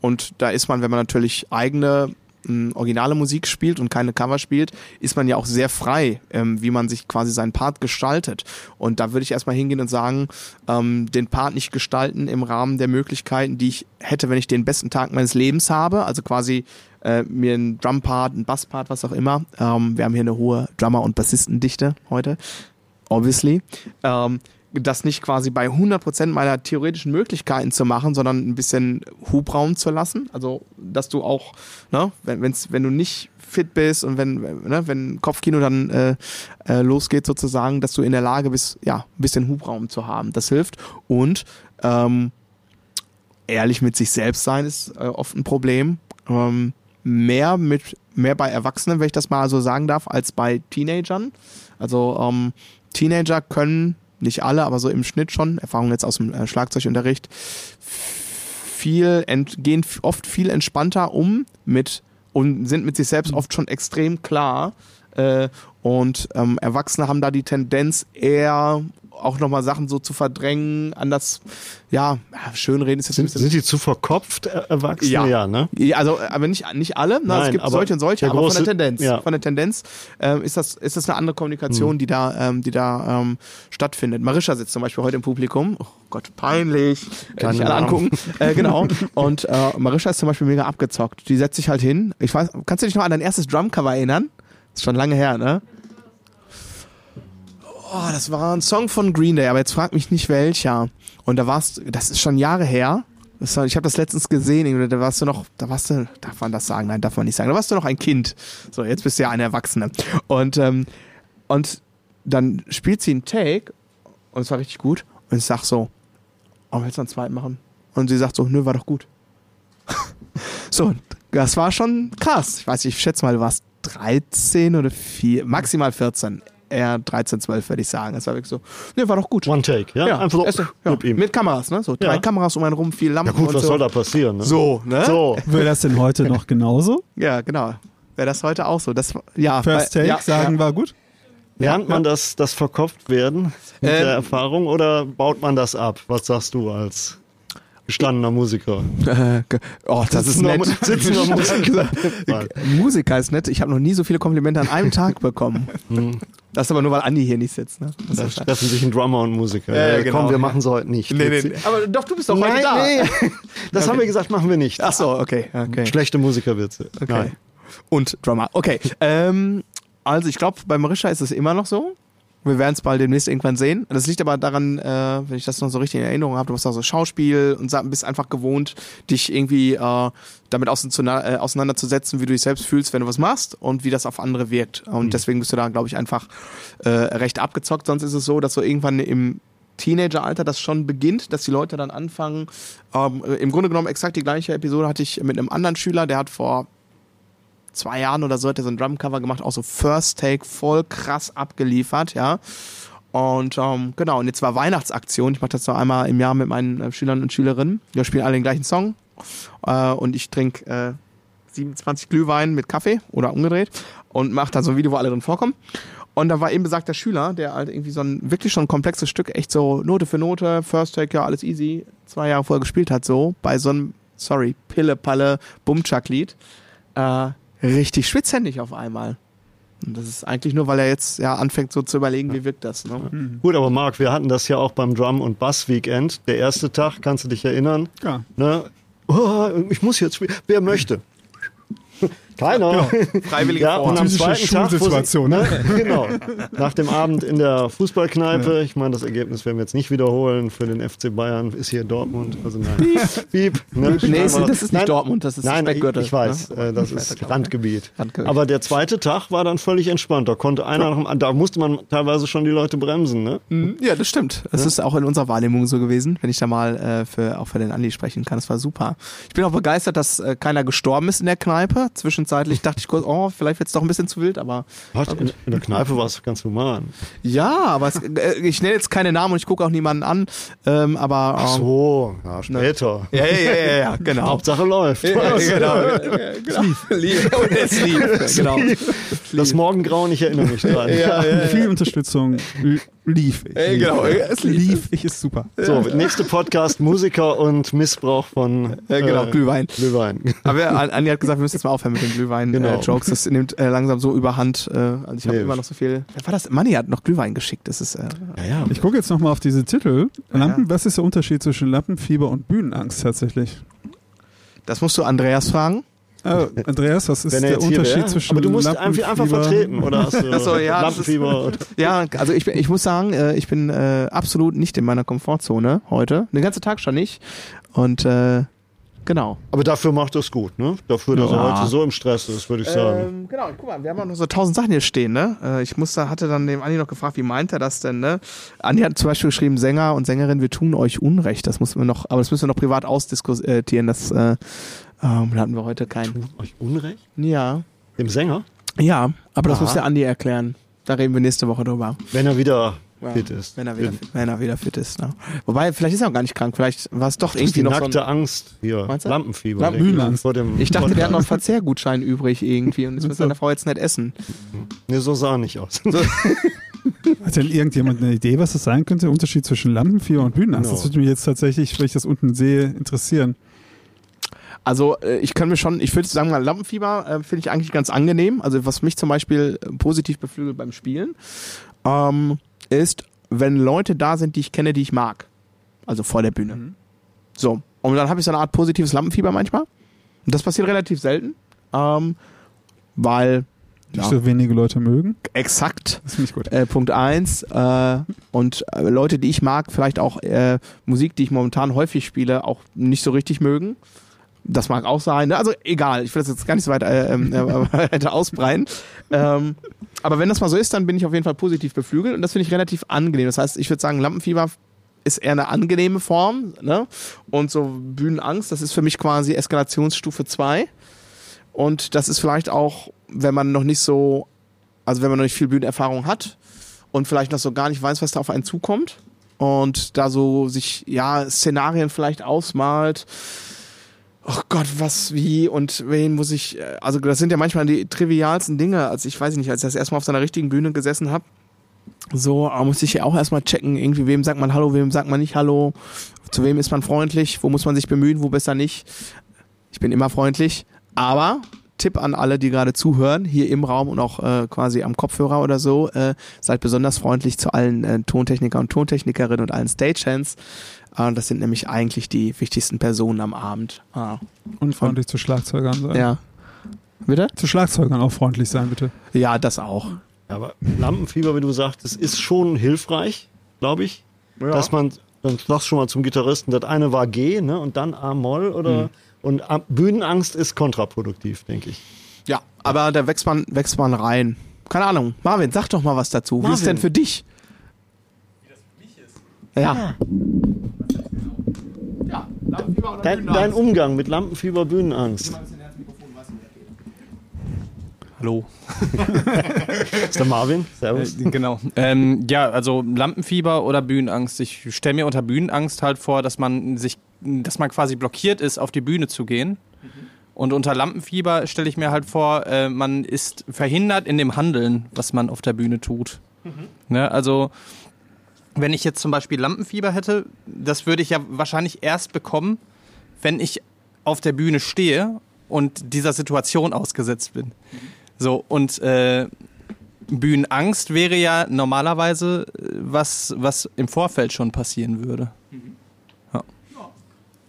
Speaker 1: Und da ist man, wenn man natürlich eigene mh, originale Musik spielt und keine Cover spielt, ist man ja auch sehr frei, ähm, wie man sich quasi seinen Part gestaltet. Und da würde ich erstmal hingehen und sagen, ähm, den Part nicht gestalten im Rahmen der Möglichkeiten, die ich hätte, wenn ich den besten Tag meines Lebens habe. Also quasi äh, mir einen Drum-Part, einen Bass-Part, was auch immer. Ähm, wir haben hier eine hohe Drummer- und Bassistendichte heute, obviously. Ähm, das nicht quasi bei 100% meiner theoretischen Möglichkeiten zu machen, sondern ein bisschen Hubraum zu lassen. Also, dass du auch, ne, wenn, wenn's, wenn du nicht fit bist und wenn, ne, wenn Kopfkino dann äh, äh, losgeht sozusagen, dass du in der Lage bist, ja, ein bisschen Hubraum zu haben. Das hilft. Und ähm, ehrlich mit sich selbst sein ist äh, oft ein Problem. Ähm, mehr mit mehr bei Erwachsenen, wenn ich das mal so sagen darf, als bei Teenagern. Also ähm, Teenager können nicht alle, aber so im Schnitt schon, Erfahrung jetzt aus dem äh, Schlagzeugunterricht, viel gehen oft viel entspannter um mit und sind mit sich selbst oft schon extrem klar. Äh, und ähm, Erwachsene haben da die Tendenz eher auch nochmal Sachen so zu verdrängen, anders, ja, ja, schönreden ist jetzt ein
Speaker 2: Sind,
Speaker 1: bisschen
Speaker 2: sind die zu verkopft, äh, Erwachsene?
Speaker 1: Ja.
Speaker 2: ja ne?
Speaker 1: ja, also aber nicht, nicht alle, ne? es
Speaker 2: Nein,
Speaker 1: gibt
Speaker 2: aber
Speaker 1: solche und solche, aber von der
Speaker 2: große-
Speaker 1: Tendenz,
Speaker 2: ja.
Speaker 1: von der Tendenz ähm, ist das ist das eine andere Kommunikation,
Speaker 2: Hm.
Speaker 1: die da ähm, die da ähm, stattfindet. Marisha sitzt zum Beispiel heute im Publikum. Oh Gott, peinlich. Äh,
Speaker 2: Keine
Speaker 1: nicht alle angucken. Äh, genau. Und äh, Marisha ist zum Beispiel mega abgezockt. Die setzt sich halt hin. Ich weiß, kannst du dich noch an dein erstes Drumcover erinnern? ist schon lange her, ne? Oh, das war ein Song von Green Day, aber jetzt frag mich nicht welcher. Und da warst, das ist schon Jahre her. Ich habe das letztens gesehen, da warst du noch, da warst du, darf man das sagen? Nein, darf man nicht sagen. Da warst du noch ein Kind. So, jetzt bist du ja eine Erwachsene. Und, ähm, und dann spielt sie einen Take und es war richtig gut. Und ich sag so, oh, willst du einen zweiten machen? Und sie sagt so, nö, war doch gut. so, das war schon krass. Ich weiß nicht, ich schätze mal, du warst 13 oder 4, maximal 14. Eher 13, 12 würde ich sagen. Es war wirklich so, nö, war doch gut.
Speaker 2: One Take, ja? Einfach so
Speaker 1: erste- ja,
Speaker 2: mit ihm.
Speaker 1: mit Kameras, ne? So drei
Speaker 2: Ja.
Speaker 1: Kameras um einen rum, viel Lampen
Speaker 2: ja gut,
Speaker 1: und
Speaker 2: was
Speaker 1: so.
Speaker 2: soll da passieren? Ne?
Speaker 1: So, ne?
Speaker 2: So.
Speaker 3: wäre das denn heute noch genauso?
Speaker 1: Ja, genau. Wäre das heute auch so. Das, ja,
Speaker 3: First Take
Speaker 1: ja,
Speaker 3: sagen
Speaker 1: ja.
Speaker 3: war gut?
Speaker 2: Lernt man das, das verkopft werden mit
Speaker 1: Ähm,
Speaker 2: der Erfahrung oder baut man das ab? Was sagst du als gestandener Musiker?
Speaker 1: Äh, oh, das ist nett.
Speaker 2: Sitzender Musiker.
Speaker 1: Musiker ist nett. Ich habe noch nie so viele Komplimente an einem Tag bekommen. Das ist aber nur, weil Andi hier nicht sitzt. Ne? Das
Speaker 2: Da
Speaker 1: ist
Speaker 2: treffen sich ein Drummer und Musiker.
Speaker 1: Ja, ja, genau,
Speaker 2: Komm, wir machen sie heute nicht.
Speaker 1: nee, nee, nee. Aber doch, du bist doch heute
Speaker 2: Nein,
Speaker 1: da.
Speaker 2: nee. Das haben wir gesagt, machen wir nicht.
Speaker 1: Ach so, okay. okay.
Speaker 2: Schlechte Musikerwitze.
Speaker 1: Okay.
Speaker 2: Nein.
Speaker 1: Und Drummer. Okay. Ähm, also ich glaube, bei Marisha ist es immer noch so. Wir werden es bald demnächst irgendwann sehen. Das liegt aber daran, äh, wenn ich das noch so richtig in Erinnerung habe, du machst auch so Schauspiel und bist einfach gewohnt, dich irgendwie äh, damit äh, auseinanderzusetzen, wie du dich selbst fühlst, wenn du was machst und wie das auf andere wirkt. Und deswegen bist du da, glaube ich, einfach äh, recht abgezockt. Sonst ist es so, dass so irgendwann im Teenageralter das schon beginnt, dass die Leute dann anfangen. Ähm, äh, Im Grunde genommen exakt die gleiche Episode hatte ich mit einem anderen Schüler, der hat vor zwei Jahren oder so hat er so ein Drumcover gemacht, auch so First Take voll krass abgeliefert, ja. Und ähm, genau, und jetzt war Weihnachtsaktion. Ich mache das so einmal im Jahr mit meinen äh, Schülern und Schülerinnen. Wir spielen alle den gleichen Song. Äh, und ich trinke äh, 27 Glühwein mit Kaffee oder umgedreht und mache dann so ein Video, wo alle drin vorkommen. Und da war eben besagter Schüler, der halt irgendwie so ein wirklich schon komplexes Stück, echt so Note für Note, First Take, ja, alles easy, zwei Jahre vorher gespielt hat, so bei so einem, sorry, Pille-Palle, Bumchuck-Lied. Äh, richtig schwitzhändig auf einmal. Und das ist eigentlich nur, weil er jetzt ja anfängt so zu überlegen, wie wirkt das. Ne?
Speaker 2: Gut, aber Marc, wir hatten das ja auch beim Drum- und Bass-Weekend. Der erste Tag, kannst du dich erinnern?
Speaker 3: Ja.
Speaker 2: Ne? Oh, ich muss jetzt spielen. Wer möchte? Keiner.
Speaker 1: Freiwillige
Speaker 2: ja, und am zweiten Tag,
Speaker 3: Schulsituation, ne?
Speaker 2: genau. Nach dem Abend in der Fußballkneipe, ich meine, das Ergebnis werden wir jetzt nicht wiederholen für den FC Bayern, ist hier Dortmund. Also nein. Piep. Ne?
Speaker 1: Nee, das ist nicht Dortmund, das ist
Speaker 2: Nein,
Speaker 1: Speckgürtel,
Speaker 2: ich weiß,
Speaker 1: ne?
Speaker 2: äh, das ist Randgebiet.
Speaker 1: Randgebiet.
Speaker 2: Aber der zweite Tag war dann völlig entspannt. Da konnte einer anderen, da musste man teilweise schon die Leute bremsen. Ne?
Speaker 1: Mhm. Ja, das stimmt. Das ist auch in unserer Wahrnehmung so gewesen, wenn ich da mal äh, für, auch für den Andi sprechen kann. Das war super. Ich bin auch begeistert, dass äh, keiner gestorben ist in der Kneipe. Zwischenzeitlich dachte ich kurz, oh, vielleicht wird's doch ein bisschen zu wild, aber
Speaker 2: Was? In, in der Kneipe war es ganz human.
Speaker 1: ja, aber es, äh, ich nenne jetzt keine Namen und ich gucke auch niemanden an. Ähm, aber ähm,
Speaker 2: Ach so, ja, später.
Speaker 1: Ja, ja, ja, ja, ja, genau.
Speaker 2: Hauptsache läuft.
Speaker 1: Ja, genau. genau. Lief. Und es lief. Genau.
Speaker 2: Das Morgengrauen, ich erinnere mich dran.
Speaker 1: Ja, ja,
Speaker 3: Viel Unterstützung lief ich.
Speaker 1: Ey, genau, es lief.
Speaker 3: lief ich ist super.
Speaker 2: So, nächste Podcast, Musiker und Missbrauch von
Speaker 1: Ja, genau, Glühwein.
Speaker 2: Glühwein.
Speaker 1: Aber ja, Andi hat gesagt, wir müssen jetzt mal aufhören mit den Glühwein-Jokes.
Speaker 2: Genau.
Speaker 1: das nimmt äh, langsam so überhand. Äh, also ich habe
Speaker 2: Nee.
Speaker 1: immer noch so viel. Wer war das? Manni hat noch Glühwein geschickt. Das ist. Äh,
Speaker 2: Ja, ja.
Speaker 3: Ich gucke jetzt nochmal auf diese Titel. Lampen, Was ist der Unterschied zwischen Lampenfieber und Bühnenangst tatsächlich?
Speaker 1: das musst du Andreas fragen.
Speaker 3: Äh, Andreas, was ist
Speaker 2: er
Speaker 3: der Unterschied
Speaker 2: wäre.
Speaker 3: zwischen
Speaker 2: Aber du musst einfach, einfach
Speaker 3: Lampenfieber-
Speaker 2: vertreten, oder hast du
Speaker 1: so, ja,
Speaker 2: Lampenfieber?
Speaker 1: Ja, also ich, ich muss sagen, äh, ich bin äh, absolut nicht in meiner Komfortzone heute. Den ganzen Tag schon nicht. Und äh, genau.
Speaker 2: Aber dafür macht es gut, ne? Dafür, dass er
Speaker 1: Ja.
Speaker 2: heute so im Stress ist, würde ich sagen.
Speaker 1: Ähm, genau, guck mal, wir haben auch noch so tausend Sachen hier stehen, ne? Ich musste, hatte dann dem Andi noch gefragt, wie meint er das denn, ne? Andi hat zum Beispiel geschrieben, Sänger und Sängerin, wir tun euch Unrecht. Das muss man noch, aber das müssen wir noch privat ausdiskutieren. Das äh, ähm, da hatten wir heute kein.
Speaker 2: Euch Unrecht?
Speaker 1: Ja.
Speaker 2: Dem Sänger?
Speaker 1: Ja, aber das
Speaker 2: Aha.
Speaker 1: muss der Andi erklären. Da reden wir nächste Woche drüber.
Speaker 2: Wenn er wieder
Speaker 1: Ja,
Speaker 2: fit ist.
Speaker 1: Wenn er wieder, fit, wenn er wieder fit ist. Ne? Wobei, vielleicht ist er auch gar nicht krank. Vielleicht war es doch
Speaker 2: Das ist
Speaker 1: irgendwie
Speaker 2: die
Speaker 1: noch so
Speaker 2: nackte
Speaker 1: ein,
Speaker 2: Angst hier.
Speaker 1: Meinst du?
Speaker 2: Lampenfieber.
Speaker 1: Lampen-
Speaker 2: denke ich,
Speaker 3: Bühnenangst.
Speaker 2: Vor dem
Speaker 1: Ich dachte, der hat noch einen
Speaker 2: Podcast.
Speaker 1: Verzehrgutschein übrig irgendwie und das muss seine Frau jetzt nicht essen.
Speaker 2: Nee, so sah er nicht aus.
Speaker 3: Hat denn irgendjemand eine Idee, was das sein könnte? Der Unterschied zwischen Lampenfieber und Bühnenangst?
Speaker 2: Genau.
Speaker 3: Das würde mich jetzt tatsächlich, wenn ich das unten sehe, interessieren.
Speaker 1: Also äh, ich kann mir schon, ich würde sagen mal, Lampenfieber äh, finde ich eigentlich ganz angenehm. Also was mich zum Beispiel äh, positiv beflügelt beim Spielen, ähm, ist, wenn Leute da sind, die ich kenne, die ich mag. Also vor der Bühne. So. Und dann habe ich so eine Art positives Lampenfieber manchmal. Und das passiert relativ selten. Ähm, weil
Speaker 3: Nicht
Speaker 1: Ja.
Speaker 3: so wenige Leute mögen.
Speaker 1: exakt
Speaker 3: Das finde ich gut.
Speaker 1: äh, Punkt eins äh, und äh, Leute, die ich mag, vielleicht auch äh, Musik, die ich momentan häufig spiele, auch nicht so richtig mögen. Das mag auch sein. Ne? Also egal, ich will das jetzt gar nicht so weit äh, ähm, äh, ausbreiten. Ähm, aber wenn das mal so ist, dann bin ich auf jeden Fall positiv beflügelt und das finde ich relativ angenehm. Das heißt, ich würde sagen, Lampenfieber ist eher eine angenehme Form. Ne? Und so Bühnenangst, das ist für mich quasi Eskalationsstufe 2. Und das ist vielleicht auch, wenn man noch nicht so also wenn man noch nicht viel Bühnenerfahrung hat und vielleicht noch so gar nicht weiß, was da auf einen zukommt und da so sich, ja, Szenarien vielleicht ausmalt. Oh Gott, was, wie und wen muss ich, äh, also das sind ja manchmal die trivialsten Dinge, als ich weiß nicht, als ich das erstmal auf so einer richtigen Bühne gesessen habe, so muss ich ja auch erstmal checken, irgendwie, wem sagt man Hallo, wem sagt man nicht Hallo, zu wem ist man freundlich, wo muss man sich bemühen, wo besser nicht. Ich bin immer freundlich, aber Tipp an alle, die gerade zuhören, hier im Raum und auch äh, quasi am Kopfhörer oder so, äh, seid besonders freundlich zu allen äh, Tontechniker und Tontechnikerinnen und allen Stagehands. Äh, das sind nämlich eigentlich die wichtigsten Personen am Abend. Ah.
Speaker 3: Und freundlich zu Schlagzeugern sein.
Speaker 1: Ja. Bitte?
Speaker 3: Zu Schlagzeugern auch freundlich sein, bitte.
Speaker 1: Ja, das auch.
Speaker 2: Aber Lampenfieber, wie du sagtest, ist schon hilfreich, glaube ich. Dass man, dann sagst du schon mal zum Gitarristen, das eine war G, ne? Und dann A-Moll oder. Und A- Bühnenangst ist kontraproduktiv, denke ich.
Speaker 1: Ja, aber da wächst man, wächst man rein. Keine Ahnung. Marvin, sag doch mal was dazu. Wie ist
Speaker 2: Marvin.
Speaker 1: denn für dich? Wie das für mich ist? Ja. Ja, oder
Speaker 2: Dein, dein Umgang mit Lampenfieber, Bühnenangst.
Speaker 5: Hallo.
Speaker 2: Ist der Marvin? Servus.
Speaker 5: Äh, genau. Ähm, ja, also Lampenfieber oder Bühnenangst. Ich stelle mir unter Bühnenangst halt vor, dass man sich, dass man quasi blockiert ist, auf die Bühne zu gehen. Und unter Lampenfieber stelle ich mir halt vor, äh, man ist verhindert in dem Handeln, was man auf der Bühne tut. Ne? Also wenn ich jetzt zum Beispiel Lampenfieber hätte, das würde ich ja wahrscheinlich erst bekommen, wenn ich auf der Bühne stehe und dieser Situation ausgesetzt bin. So, und äh, Bühnenangst wäre ja normalerweise äh, was, was im Vorfeld schon passieren würde.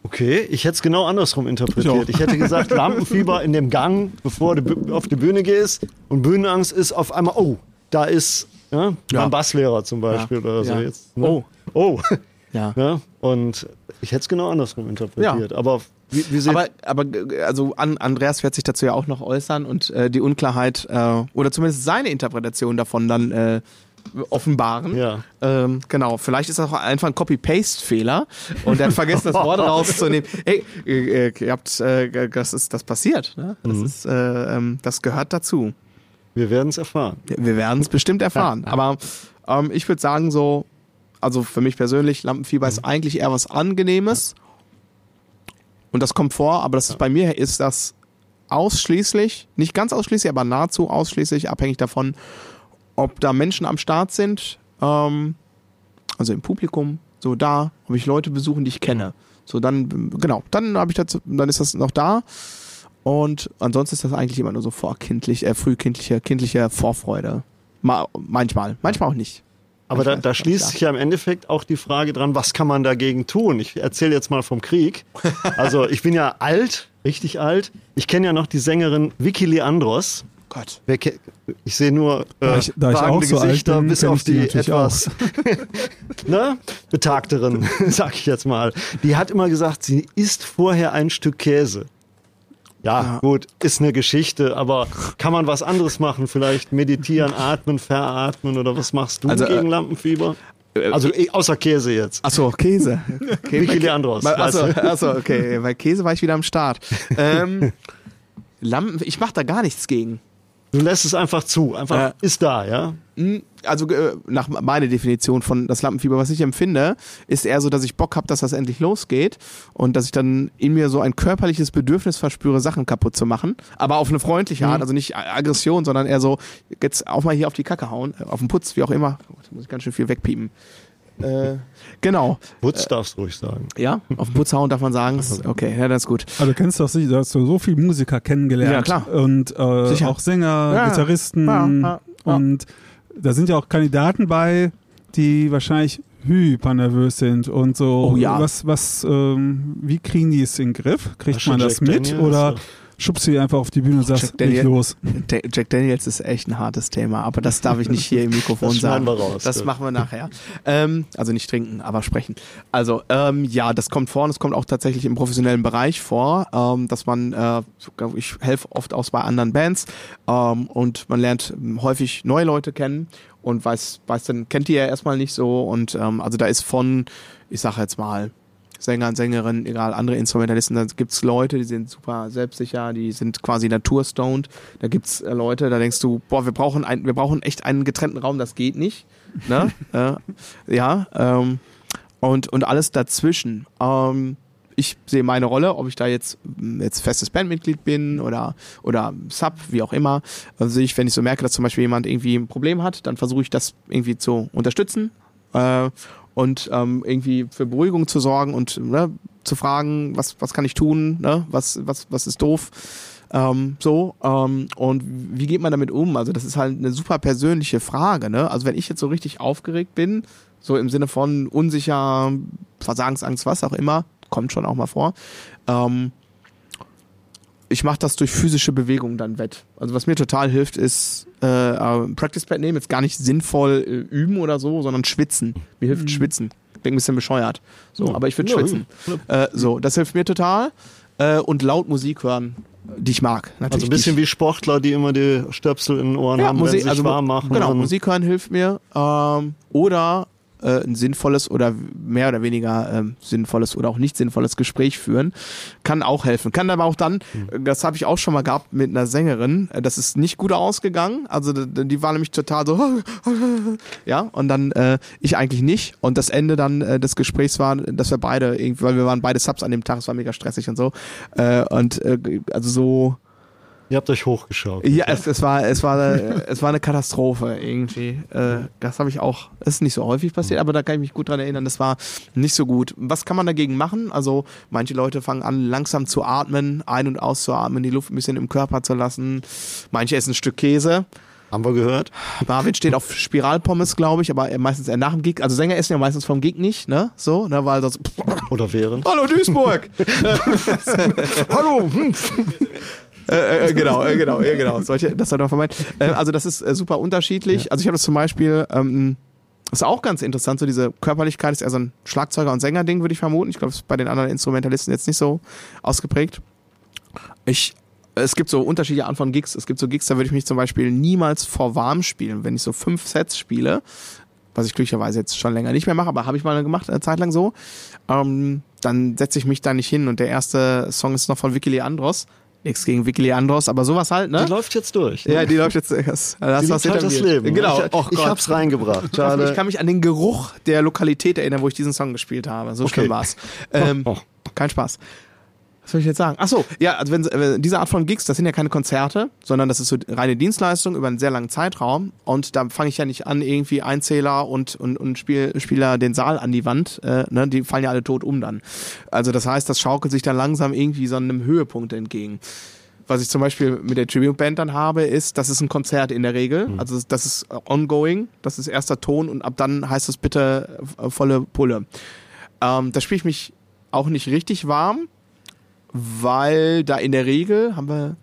Speaker 2: Okay, ich hätte es genau andersrum interpretiert. Ich, hätte gesagt, Lampenfieber in dem Gang, bevor du auf die Bühne gehst und Bühnenangst ist auf einmal, oh, da ist ja,
Speaker 1: Ja.
Speaker 2: mein Basslehrer zum Beispiel oder so
Speaker 1: Ja.
Speaker 2: jetzt. Ne?
Speaker 1: Oh.
Speaker 2: Oh.
Speaker 1: Ja.
Speaker 2: Ja, und ich hätte es genau andersrum interpretiert. Aber wie, wie
Speaker 1: Aber, aber also an, Andreas wird sich dazu ja auch noch äußern und äh, die Unklarheit äh, oder zumindest seine Interpretation davon dann äh, offenbaren.
Speaker 2: Ja.
Speaker 1: Ähm, genau, vielleicht ist das auch einfach ein Copy-Paste-Fehler und er hat vergessen, das Wort rauszunehmen. Ey, äh, ihr habt, äh, das ist das passiert. Ne? Das ist, äh, ähm, das gehört dazu.
Speaker 2: Wir werden es erfahren.
Speaker 1: Wir werden es bestimmt erfahren. Aber ähm, ich würde sagen so, also für mich persönlich, Lampenfieber ist eigentlich eher was Angenehmes. Und das kommt vor, aber das ist bei mir ist das ausschließlich, nicht ganz ausschließlich, aber nahezu ausschließlich abhängig davon, ob da Menschen am Start sind, ähm, also im Publikum, so da, ob ich Leute besuchen, die ich kenne. So dann, genau, dann habe ich dazu, dann ist das noch da. Und ansonsten ist das eigentlich immer nur so vorkindlich, äh, frühkindliche, kindliche Vorfreude. Ma manchmal, manchmal auch nicht.
Speaker 2: Aber da, da schließt sich ja im Endeffekt auch die Frage dran, was kann man dagegen tun? Ich erzähle jetzt mal vom Krieg. Also ich bin ja alt, richtig alt. Ich kenne ja noch die Sängerin Vicky Leandros.
Speaker 1: Gott.
Speaker 2: Ich sehe nur äh,
Speaker 3: Da ich- da ich auch
Speaker 2: wagende
Speaker 3: so alt
Speaker 2: Gesichter,
Speaker 3: bin,
Speaker 2: bis auf
Speaker 3: die
Speaker 2: die, etwas ne? betagteren, sag ich jetzt mal. Die hat immer gesagt, sie isst vorher ein Stück Käse. Ja, gut, ist eine Geschichte, aber kann man was anderes machen? Vielleicht meditieren, atmen, veratmen oder was machst du
Speaker 1: Also, äh,
Speaker 2: gegen Lampenfieber? Also eh, außer Käse jetzt.
Speaker 1: Achso, Käse. Okay,
Speaker 2: Vicky Leandros,
Speaker 1: bei- Achso, achso, okay. Bei Käse war ich wieder am Start. Ähm, Lampen, ich mache da gar nichts gegen.
Speaker 2: Du lässt es einfach zu, einfach
Speaker 1: Äh.
Speaker 2: ist da, ja?
Speaker 1: Hm, Also äh, nach meiner Definition von das Lampenfieber, was ich empfinde, ist eher so, dass ich Bock habe, dass das endlich losgeht und dass ich dann in mir so ein körperliches Bedürfnis verspüre, Sachen kaputt zu machen. Aber auf eine freundliche Art, also nicht Aggression, sondern eher so, jetzt auch mal hier auf die Kacke hauen, äh, auf den Putz, wie auch immer. Oh, da muss ich ganz schön viel wegpiepen. Äh, genau.
Speaker 2: Putz darfst du ruhig sagen.
Speaker 1: Ja, auf Putz hauen darf man sagen. Ist- Okay, ja, das ist gut.
Speaker 3: Also du kennst doch sicher, du hast so so viele Musiker kennengelernt.
Speaker 1: Ja, klar.
Speaker 3: Und äh,
Speaker 1: Sicher.
Speaker 3: auch Sänger,
Speaker 1: Ja,
Speaker 3: Gitarristen.
Speaker 1: ja, ja, ja.
Speaker 3: Und da sind ja auch Kandidaten bei, die wahrscheinlich hypernervös sind und so.
Speaker 1: Oh ja.
Speaker 3: Was, was, ähm, wie kriegen die es in den Griff? Kriegt
Speaker 2: du
Speaker 3: man das
Speaker 2: Jack
Speaker 3: mit
Speaker 2: Daniels?
Speaker 3: oder schubst du die einfach auf die Bühne und sagst,
Speaker 1: Jack Daniel-
Speaker 3: los?
Speaker 1: Jack Daniels ist echt ein hartes Thema, aber das darf ich nicht hier im Mikrofon
Speaker 2: Das
Speaker 1: sagen.
Speaker 2: wir raus,
Speaker 1: das
Speaker 2: ja.
Speaker 1: machen wir nachher. Ähm, also nicht trinken, aber sprechen. Also ähm, ja, das kommt vor und es kommt auch tatsächlich im professionellen Bereich vor, ähm, dass man, äh, ich helfe oft aus bei anderen Bands ähm, und man lernt ähm, häufig neue Leute kennen und weiß, weiß dann, kennt die ja erstmal nicht so und ähm, also da ist von, ich sage jetzt mal, Sänger und Sängerinnen, egal, andere Instrumentalisten, da gibt's Leute, die sind super selbstsicher, die sind quasi naturstoned. Da gibt's äh, Leute, da denkst du, boah, wir brauchen ein, wir brauchen echt einen getrennten Raum, das geht nicht. Ne? äh, ja, ähm, und, und alles dazwischen. Ähm, ich sehe meine Rolle, ob ich da jetzt, mm, jetzt festes Bandmitglied bin oder, oder Sub, wie auch immer. Also sehe ich, wenn ich so merke, dass zum Beispiel jemand irgendwie ein Problem hat, dann versuche ich das irgendwie zu unterstützen. Äh, und ähm, irgendwie für Beruhigung zu sorgen und ne, zu fragen, was, was kann ich tun, ne? was, was, was ist doof. Ähm, so, ähm, und wie geht man damit um? Also, das ist halt eine super persönliche Frage, ne? Also, wenn ich jetzt so richtig aufgeregt bin, so im Sinne von unsicher, Versagensangst, was auch immer, kommt schon auch mal vor, ähm, ich mache das durch physische Bewegung dann wett. Also was mir total hilft, ist äh, äh, Practice Pad nehmen, jetzt gar nicht sinnvoll äh, üben oder so, sondern schwitzen. Mir hilft schwitzen. Klingt ein bisschen bescheuert. So,
Speaker 2: Ja.
Speaker 1: aber ich würde
Speaker 2: Ja,
Speaker 1: schwitzen. Äh, so, das hilft mir total. Äh, und laut Musik hören, die ich mag. Natürlich
Speaker 2: Also ein bisschen wie Sportler, die immer die Stöpsel in den Ohren
Speaker 1: ja,
Speaker 2: haben,
Speaker 1: Musik,
Speaker 2: wenn sie sich
Speaker 1: also
Speaker 2: warm machen.
Speaker 1: Genau, Musik hören hilft mir. Ähm, oder äh, ein sinnvolles oder mehr oder weniger ähm, sinnvolles oder auch nicht sinnvolles Gespräch führen. Kann auch helfen. Kann aber auch dann, äh, das habe ich auch schon mal gehabt mit einer Sängerin, äh, das ist nicht gut ausgegangen. Also die war nämlich total so, ja, und dann äh, ich eigentlich nicht. Und das Ende dann äh, des Gesprächs war, dass wir beide irgendwie, weil wir waren beide Subs an dem Tag, es war mega stressig und so. Äh, und äh, also so,
Speaker 2: Ihr habt euch hochgeschaut.
Speaker 1: ja, es, es war, es war, äh, es war eine Katastrophe irgendwie. Äh, das habe ich auch. Das ist nicht so häufig passiert, aber da kann ich mich gut dran erinnern. Das war nicht so gut. Was kann man dagegen machen? Also manche Leute fangen an, langsam zu atmen, ein- und auszuatmen, die Luft ein bisschen im Körper zu lassen. Manche essen ein Stück Käse.
Speaker 2: Haben wir gehört?
Speaker 1: Marvin steht auf Spiralpommes, glaube ich, aber er meistens eher nach dem Gig. Also Sänger essen ja meistens vom Gig nicht, ne? So, ne? Weil das.
Speaker 2: Oder während?
Speaker 1: Hallo Duisburg!
Speaker 2: Hallo! Hm.
Speaker 1: äh, äh, genau, äh, genau, äh, genau. Solche, das soll man vermeiden. Äh, also das ist äh, super unterschiedlich. Also ich habe das zum Beispiel, ähm, ist auch ganz interessant, so diese Körperlichkeit ist eher so ein Schlagzeuger- und Sänger-Ding, würde ich vermuten. Ich glaube, das ist bei den anderen Instrumentalisten jetzt nicht so ausgeprägt. Ich, es gibt so unterschiedliche Arten von Gigs. Es gibt so Gigs, da würde ich mich zum Beispiel niemals vor warm spielen, wenn ich so fünf Sets spiele, was ich glücklicherweise jetzt schon länger nicht mehr mache, aber habe ich mal gemacht, eine Zeit lang so. Ähm, dann setze ich mich da nicht hin und der erste Song ist noch von Vicky Leandros. Nichts gegen Vicky Leandros, aber sowas halt, ne?
Speaker 2: Die läuft jetzt durch. ne?
Speaker 1: Ja, die läuft jetzt. Das, das
Speaker 2: Die
Speaker 1: was
Speaker 2: halt
Speaker 1: hinter
Speaker 2: das
Speaker 1: mir.
Speaker 2: Leben.
Speaker 1: Genau.
Speaker 2: Ich,
Speaker 1: Och
Speaker 2: ich hab's reingebracht.
Speaker 1: Ich
Speaker 2: Schade.
Speaker 1: kann mich an den Geruch der Lokalität erinnern, wo ich diesen Song gespielt habe. So schlimm war's. Ähm,
Speaker 2: Oh.
Speaker 1: Kein Spaß. Was soll ich jetzt sagen? Ach so, ja, also wenn äh, diese Art von Gigs, das sind ja keine Konzerte, sondern das ist so reine Dienstleistung über einen sehr langen Zeitraum. Und da fange ich ja nicht an, irgendwie Einzähler und und und Spiel, Spieler den Saal an die Wand, äh, ne, die fallen ja alle tot um dann. Also das heißt, das schaukelt sich dann langsam irgendwie so einem Höhepunkt entgegen. Was ich zum Beispiel mit der Tribute Band dann habe, ist, das ist ein Konzert in der Regel. Also das ist ongoing, das ist erster Ton und ab dann heißt es bitte äh, volle Pulle. Ähm, da spiele ich mich auch nicht richtig warm, weil da in der Regel haben wir,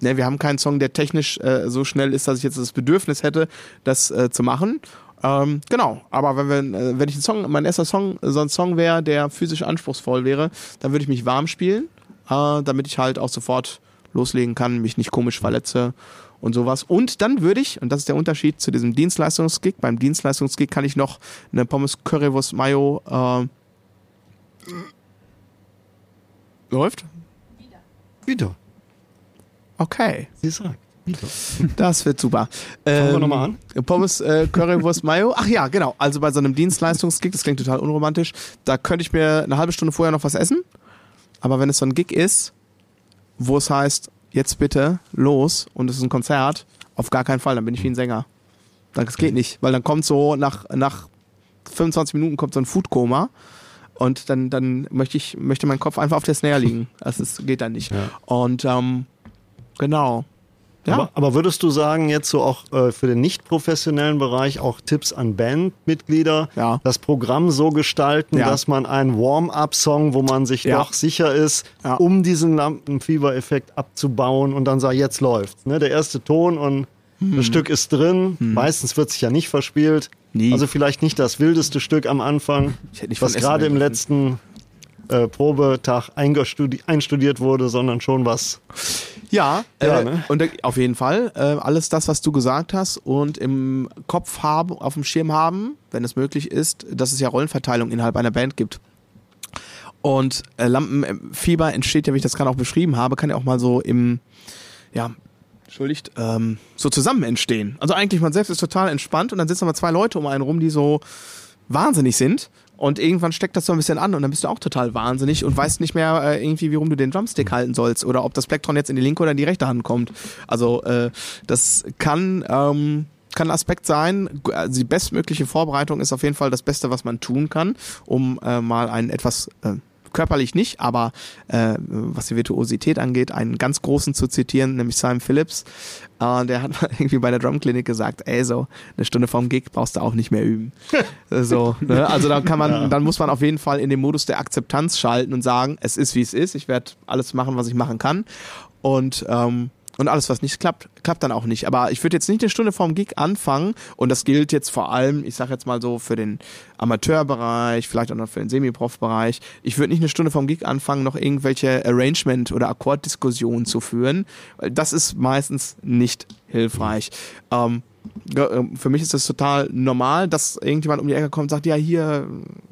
Speaker 1: ne, wir haben keinen Song, der technisch äh, so schnell ist, dass ich jetzt das Bedürfnis hätte, das äh, zu machen. Ähm, genau, aber wenn, wir, äh, wenn ich ein Song, mein erster Song so ein Song wäre, der physisch anspruchsvoll wäre, dann würde ich mich warm spielen, äh, damit ich halt auch sofort loslegen kann, mich nicht komisch verletze und sowas. Und dann würde ich, und das ist der Unterschied zu diesem Dienstleistungsgig, beim Dienstleistungsgig kann ich noch eine Pommes Currywurst Mayo äh, läuft.
Speaker 2: Wieder.
Speaker 1: Okay,
Speaker 2: Sie sagt. Wieder.
Speaker 1: das wird super.
Speaker 2: Fangen wir
Speaker 1: Ähm,
Speaker 2: nochmal an.
Speaker 1: Pommes, äh, Currywurst, Mayo. Ach ja, genau. Also bei so einem Dienstleistungsgig, das klingt total unromantisch, da könnte ich mir eine halbe Stunde vorher noch was essen. Aber wenn es so ein Gig ist, wo es heißt, jetzt bitte los und es ist ein Konzert, auf gar keinen Fall, dann bin ich wie ein Sänger. Das geht nicht, weil dann kommt so nach, nach 25 Minuten kommt so ein Foodkoma und dann, dann möchte ich, möchte mein Kopf einfach auf der Snare liegen. Das ist, geht dann nicht.
Speaker 2: Ja.
Speaker 1: Und ähm, genau. Ja.
Speaker 2: Aber, aber würdest du sagen, jetzt so auch äh, für den nicht professionellen Bereich auch Tipps an Bandmitglieder,
Speaker 1: Ja.
Speaker 2: das Programm so gestalten,
Speaker 1: Ja.
Speaker 2: dass man einen Warm-up-Song, wo man sich doch sicher ist, um diesen Lampenfieber-Effekt abzubauen und dann sagt, jetzt läuft's. Ne? Der erste Ton und das Stück ist drin. Meistens wird sich ja nicht verspielt.
Speaker 1: Hm. Nie.
Speaker 2: Also vielleicht nicht das wildeste Stück am Anfang, was gerade im
Speaker 1: reden
Speaker 2: letzten äh, Probetag einstudiert wurde, sondern schon was
Speaker 1: Ja,
Speaker 2: Ja,
Speaker 1: äh,
Speaker 2: ne?
Speaker 1: und äh, auf jeden Fall äh, alles das, was du gesagt hast und im Kopf haben, auf dem Schirm haben, wenn es möglich ist, dass es ja Rollenverteilung innerhalb einer Band gibt. Und äh, Lampenfieber entsteht ja, wie ich das gerade auch beschrieben habe, kann ja auch mal so im, ja, entschuldigt, ähm, so zusammen entstehen. Also eigentlich man selbst ist total entspannt und dann sitzen aber zwei Leute um einen rum, die so wahnsinnig sind. Und irgendwann steckt das so ein bisschen an und dann bist du auch total wahnsinnig und weißt nicht mehr äh, irgendwie, wie rum du den Drumstick halten sollst oder ob das Plektron jetzt in die linke oder in die rechte Hand kommt. Also äh, das kann ähm, kann ein Aspekt sein. Also die bestmögliche Vorbereitung ist auf jeden Fall das Beste, was man tun kann, um äh, mal einen etwas äh, körperlich nicht, aber äh, was die Virtuosität angeht, einen ganz großen zu zitieren, nämlich Simon Phillips. Äh, der hat irgendwie bei der Drumklinik gesagt, ey, so eine Stunde vorm Gig brauchst du auch nicht mehr üben. So, ne? Also dann kann man, dann muss man auf jeden Fall in den Modus der Akzeptanz schalten und sagen, es ist wie es ist, ich werde alles machen, was ich machen kann. Und ähm, und alles, was nicht klappt, klappt dann auch nicht. Aber ich würde jetzt nicht eine Stunde vorm Gig anfangen. Und das gilt jetzt vor allem, ich sage jetzt mal so, für den Amateurbereich, vielleicht auch noch für den Semi-Prof-Bereich. Ich würde nicht eine Stunde vorm Gig anfangen, noch irgendwelche Arrangement- oder Akkorddiskussionen zu führen. Das ist meistens nicht hilfreich. Ähm, für mich ist das total normal, dass irgendjemand um die Ecke kommt und sagt, ja, hier,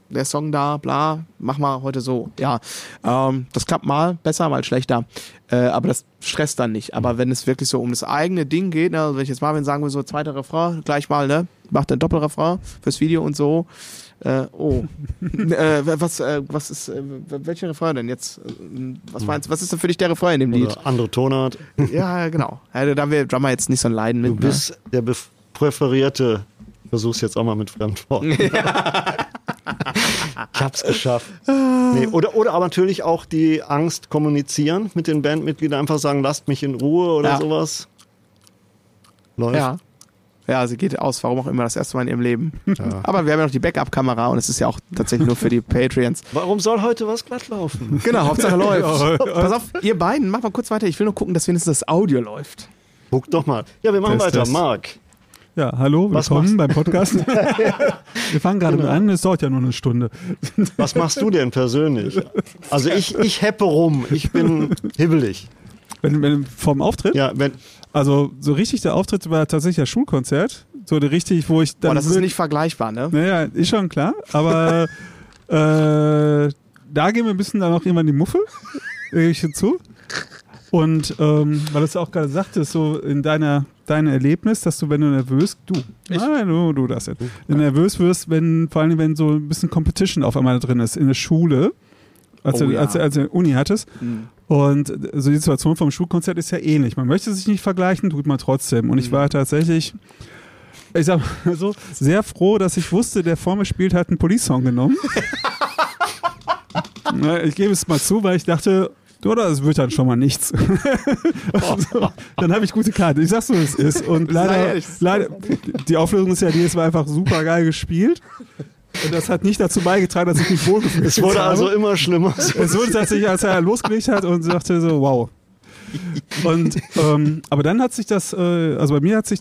Speaker 1: der Song da, bla, mach mal heute so. Ja, ähm, das klappt mal besser, mal schlechter. Äh, aber das stresst dann nicht. Aber wenn es wirklich so um das eigene Ding geht, ne, also wenn ich jetzt Marvin sagen will, so zweiter Refrain, gleich mal, ne, macht ein Doppelrefrain fürs Video und so. Äh, oh. äh, was, äh, was ist, äh, welcher Refrain denn jetzt? Äh, Was meinst was ist denn für dich der Refrain in dem Lied?
Speaker 2: oder andere Tonart.
Speaker 1: Ja, genau. Ja, da haben wir Drummer jetzt nicht so ein Leiden mit.
Speaker 2: Du bist der bef- präferierte. Versuch's jetzt auch mal mit Fremdworten. ich hab's geschafft. Nee, oder, oder aber natürlich auch die Angst kommunizieren mit den Bandmitgliedern, einfach sagen, lasst mich in Ruhe oder
Speaker 1: Ja.
Speaker 2: sowas. Läuft.
Speaker 1: Ja. Ja, sie geht aus, warum auch immer, das erste Mal in ihrem Leben.
Speaker 2: Ja.
Speaker 1: Aber wir haben ja noch die Backup-Kamera und es ist ja auch tatsächlich nur für die Patreons.
Speaker 2: Warum soll heute was glatt laufen?
Speaker 1: Genau, Hauptsache läuft. Pass auf, ihr beiden, macht mal kurz weiter. Ich will nur gucken, dass wenigstens das Audio läuft.
Speaker 2: Guck doch mal. Ja, wir machen
Speaker 3: Test,
Speaker 2: weiter.
Speaker 3: Test.
Speaker 2: Marc.
Speaker 3: Ja, hallo,
Speaker 2: Was
Speaker 3: willkommen beim Podcast. Wir fangen gerade
Speaker 2: Genau.
Speaker 3: mit an, es dauert ja nur eine Stunde.
Speaker 2: Was machst du denn persönlich? Also ich, ich heppe rum. Ich bin hibbelig.
Speaker 3: Wenn, wenn vom Auftritt,
Speaker 2: Ja, wenn,
Speaker 3: also so richtig der Auftritt war tatsächlich das Schulkonzert. So der richtig, wo ich dann.
Speaker 1: Boah, das ist nicht vergleichbar, ne?
Speaker 3: Naja, ist schon klar, aber äh, da gehen wir ein bisschen dann auch irgendwann die Muffe, gebe ich hinzu. Und ähm, weil du es auch gerade sagtest, so in deiner dein Erlebnis, dass du, wenn du nervös, du, nein, du, du das jetzt, wenn du nervös wirst, wenn, vor allem wenn so ein bisschen Competition auf einmal drin ist, in der Schule, als,
Speaker 1: Oh
Speaker 3: du,
Speaker 1: ja.
Speaker 3: als, als du Uni hattest.
Speaker 1: Mhm.
Speaker 3: Und so die Situation vom Schulkonzert ist ja ähnlich. Man möchte sich nicht vergleichen, tut man trotzdem. Und ich war tatsächlich, ich sag mal so, sehr froh, dass ich wusste, der vor mir spielt, hat einen Police-Song genommen. Ich gebe es mal zu, weil ich dachte, oder es wird dann schon mal nichts. Also, dann habe ich gute Karten. Ich sag's so, es ist. Und leider, leider, die Auflösung ist ja, die ist war einfach super geil gespielt. Und das hat nicht dazu beigetragen, dass ich mich wohlgefühlt
Speaker 2: es wurde
Speaker 3: habe.
Speaker 2: also immer schlimmer.
Speaker 3: Es wurde tatsächlich, als er losgelegt hat und sagte so, wow. Und ähm, aber dann hat sich das, äh, also bei mir hat sich,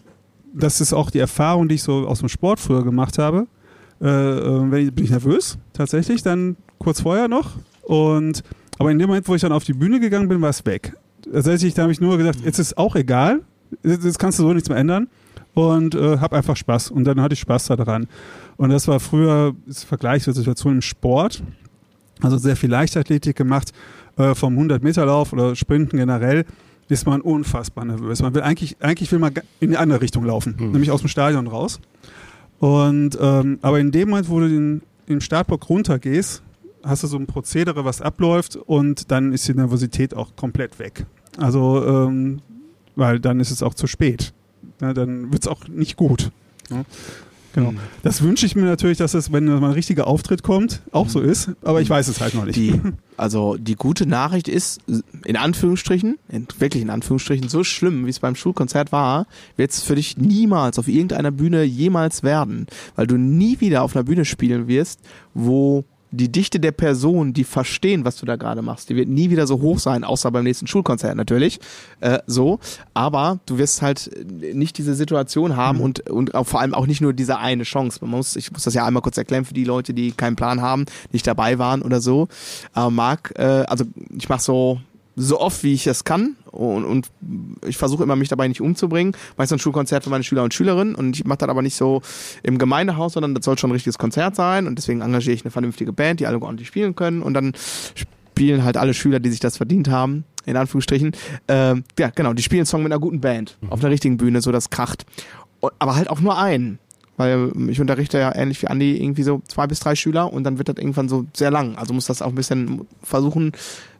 Speaker 3: das ist auch die Erfahrung, die ich so aus dem Sport früher gemacht habe. Äh, äh, wenn ich, bin ich nervös, tatsächlich, dann kurz vorher noch. Und aber in dem Moment, wo ich dann auf die Bühne gegangen bin, war es weg. Tatsächlich, da habe ich nur gesagt, jetzt ist auch egal, jetzt kannst du so nichts mehr ändern und äh, hab einfach Spaß. Und dann hatte ich Spaß daran. Und das war früher das Vergleich zur Situation im Sport. Also sehr viel Leichtathletik gemacht, äh, vom 100-Meter-Lauf oder Sprinten generell ist man unfassbar nervös. Man will eigentlich, eigentlich will man in die andere Richtung laufen, nämlich aus dem Stadion raus. Und ähm, aber in dem Moment, wo du den, den Startblock runtergehst, hast du so ein Prozedere, was abläuft und dann ist die Nervosität auch komplett weg. Also, ähm, weil dann ist es auch zu spät. Ja, dann wird es auch nicht gut. Ja. Genau. Das wünsche ich mir natürlich, dass es, wenn mal ein richtiger Auftritt kommt, auch so ist, aber ich weiß es halt noch nicht.
Speaker 1: Die, also die gute Nachricht ist, in Anführungsstrichen, in, wirklich in Anführungsstrichen, so schlimm, wie es beim Schulkonzert war, wird es für dich niemals auf irgendeiner Bühne jemals werden. Weil du nie wieder auf einer Bühne spielen wirst, wo die Dichte der Personen, die verstehen, was du da gerade machst, die wird nie wieder so hoch sein, außer beim nächsten Schulkonzert natürlich. Äh, so. Aber du wirst halt nicht diese Situation haben und, und auch vor allem auch nicht nur diese eine Chance. Man muss, ich muss das ja einmal kurz erklären für die Leute, die keinen Plan haben, nicht dabei waren oder so. Aber Marc, äh, also ich mache so so oft wie ich es kann und, und ich versuche immer mich dabei nicht umzubringen. Meistens ein Schulkonzert für meine Schüler und Schülerinnen und ich mache das aber nicht so im Gemeindehaus, sondern das soll schon ein richtiges Konzert sein und deswegen engagiere ich eine vernünftige Band, die alle ordentlich spielen können und dann spielen halt alle Schüler, die sich das verdient haben, in Anführungsstrichen. Ähm, ja, genau, die spielen einen Song mit einer guten Band auf einer richtigen Bühne, so das kracht. Aber halt auch nur einen. Weil ich unterrichte ja ähnlich wie Andi irgendwie so zwei bis drei Schüler und dann wird das irgendwann so sehr lang. Also muss das auch ein bisschen versuchen,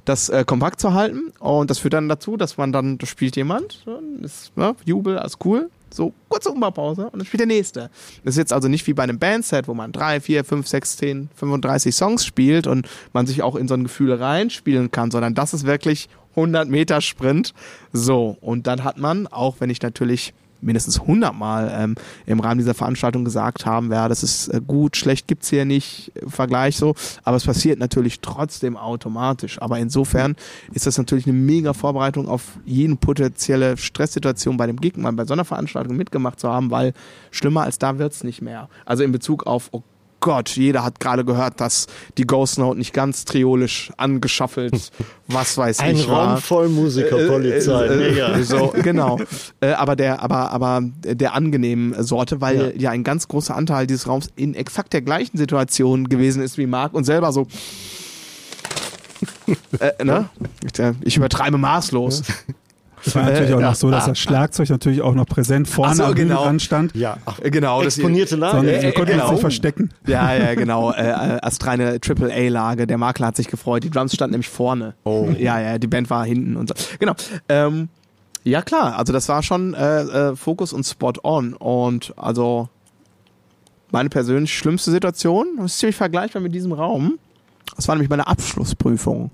Speaker 1: das äh, kompakt zu halten. Und das führt dann dazu, dass man dann, da spielt jemand, ist, ne, Jubel, alles cool. So, kurze Umbaupause und dann spielt der nächste. Das ist jetzt also nicht wie bei einem Bandset, wo man drei, vier, fünf, sechs, zehn, 35 Songs spielt und man sich auch in so ein Gefühl reinspielen kann, sondern das ist wirklich 100 Meter Sprint. So, und dann hat man, auch wenn ich natürlich mindestens 100 Mal ähm, im Rahmen dieser Veranstaltung gesagt haben, ja, das ist äh, gut, schlecht gibt's hier nicht, Vergleich so, aber es passiert natürlich trotzdem automatisch. Aber insofern ist das natürlich eine mega Vorbereitung auf jede potenzielle Stresssituation bei dem Gig, mal bei so einer Veranstaltung mitgemacht zu haben, weil schlimmer als da wird's nicht mehr. Also in Bezug auf, oh Gott, jeder hat gerade gehört, dass die Ghost Note nicht ganz triolisch angeschaffelt, was weiß
Speaker 2: Ein
Speaker 1: ich.
Speaker 2: Raum
Speaker 1: war.
Speaker 2: voll Musikerpolizei.
Speaker 1: Äh, äh,
Speaker 2: Mega.
Speaker 1: äh, So, genau. Äh, aber der, aber, aber der angenehmen Sorte, weil ja. ein ganz großer Anteil dieses Raums in exakt der gleichen Situation gewesen ist wie Marc und selber so. äh, ne? Ich, äh, ich übertreibe maßlos.
Speaker 3: Es war natürlich auch noch so, dass das Schlagzeug natürlich auch noch präsent vorne
Speaker 1: so,
Speaker 3: am
Speaker 1: genau.
Speaker 3: Bühnenrand stand.
Speaker 2: Ja, ach,
Speaker 1: Genau, das-
Speaker 2: exponierte Lage.
Speaker 3: Sondern wir konnten uns
Speaker 1: genau.
Speaker 3: nicht verstecken.
Speaker 1: Ja, ja, genau. Äh, äh, astreine Triple-A-Lage. Der Makler hat sich gefreut. Die Drums standen nämlich vorne. Oh. Ja, ja, die Band war hinten und so. Genau. Ähm, ja, klar. Also das war schon äh, äh, Fokus und Spot on. Und also meine persönlich schlimmste Situation, das ist ziemlich vergleichbar mit diesem Raum. Das war nämlich meine Abschlussprüfung.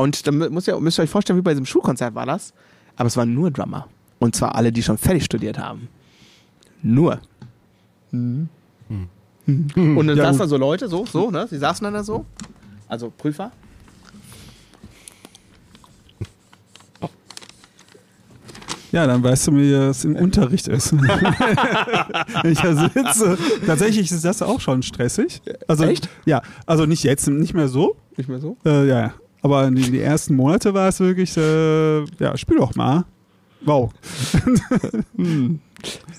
Speaker 1: Und da muss ihr, müsst ihr euch vorstellen, wie bei diesem Schulkonzert war das. Aber es waren nur Drummer. Und zwar alle, die schon fertig studiert haben. Nur.
Speaker 2: Hm.
Speaker 1: Und dann
Speaker 3: Ja,
Speaker 1: saßen da so Leute, so, so, ne? Sie saßen dann da so. Also Prüfer.
Speaker 3: Ja, dann weißt du, wie es im Unterricht ist. Wenn ich da sitze. Tatsächlich ist das auch schon stressig. Also,
Speaker 1: Echt?
Speaker 3: Ja, also nicht jetzt, nicht mehr so.
Speaker 1: Nicht mehr so?
Speaker 3: Äh, ja, ja. Aber die, die ersten Monate war es wirklich, äh, ja, spiel doch mal. Wow.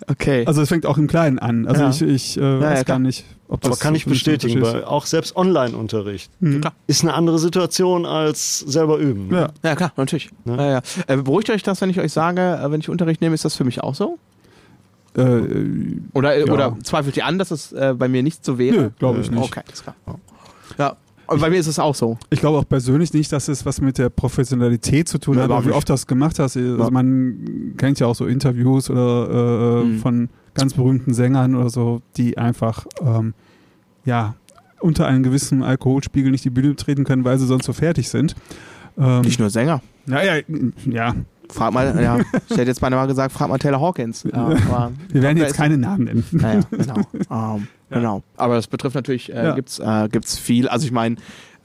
Speaker 1: Okay.
Speaker 3: Also es fängt auch im Kleinen an. Also
Speaker 1: Ja.
Speaker 3: ich, ich äh, weiß
Speaker 1: ja,
Speaker 3: gar nicht, ob das
Speaker 2: Aber kann ich
Speaker 3: so ein
Speaker 2: bestätigen, weil auch selbst Online-Unterricht
Speaker 3: Hm.
Speaker 1: Klar.
Speaker 2: ist eine andere Situation als selber üben.
Speaker 3: Ja.
Speaker 1: ja, klar, natürlich.
Speaker 2: Ne?
Speaker 1: Ja, ja. Äh, beruhigt euch das, wenn ich euch sage, äh, wenn ich Unterricht nehme, ist das für mich auch so?
Speaker 3: Äh,
Speaker 1: Oder, äh,
Speaker 3: Ja.
Speaker 1: oder zweifelt ihr an, dass es äh, bei mir nicht so wäre?
Speaker 3: Nö, glaube ich nicht.
Speaker 1: Okay, ist klar. Ja, bei mir ist es auch so.
Speaker 3: Ich glaube auch persönlich nicht, dass es was mit der Professionalität zu tun
Speaker 1: Ja,
Speaker 3: hat, wie oft du das gemacht hast. Also
Speaker 1: Ja.
Speaker 3: man kennt ja auch so Interviews oder äh,
Speaker 1: Mhm.
Speaker 3: von ganz berühmten Sängern oder so, die einfach ähm, ja unter einem gewissen Alkoholspiegel nicht die Bühne betreten können, weil sie sonst so fertig sind. Ähm,
Speaker 1: Nicht nur Sänger.
Speaker 3: ja, ja, ja,
Speaker 1: Frag mal, ja, ich hätte jetzt beinahe mal gesagt, frag mal Taylor Hawkins. Ja,
Speaker 3: wir werden jetzt keine Namen nennen.
Speaker 1: Naja, genau. Ähm, Genau. Aber das betrifft natürlich, äh,
Speaker 3: Ja.
Speaker 1: gibt's, äh, gibt's viel. Also ich meine,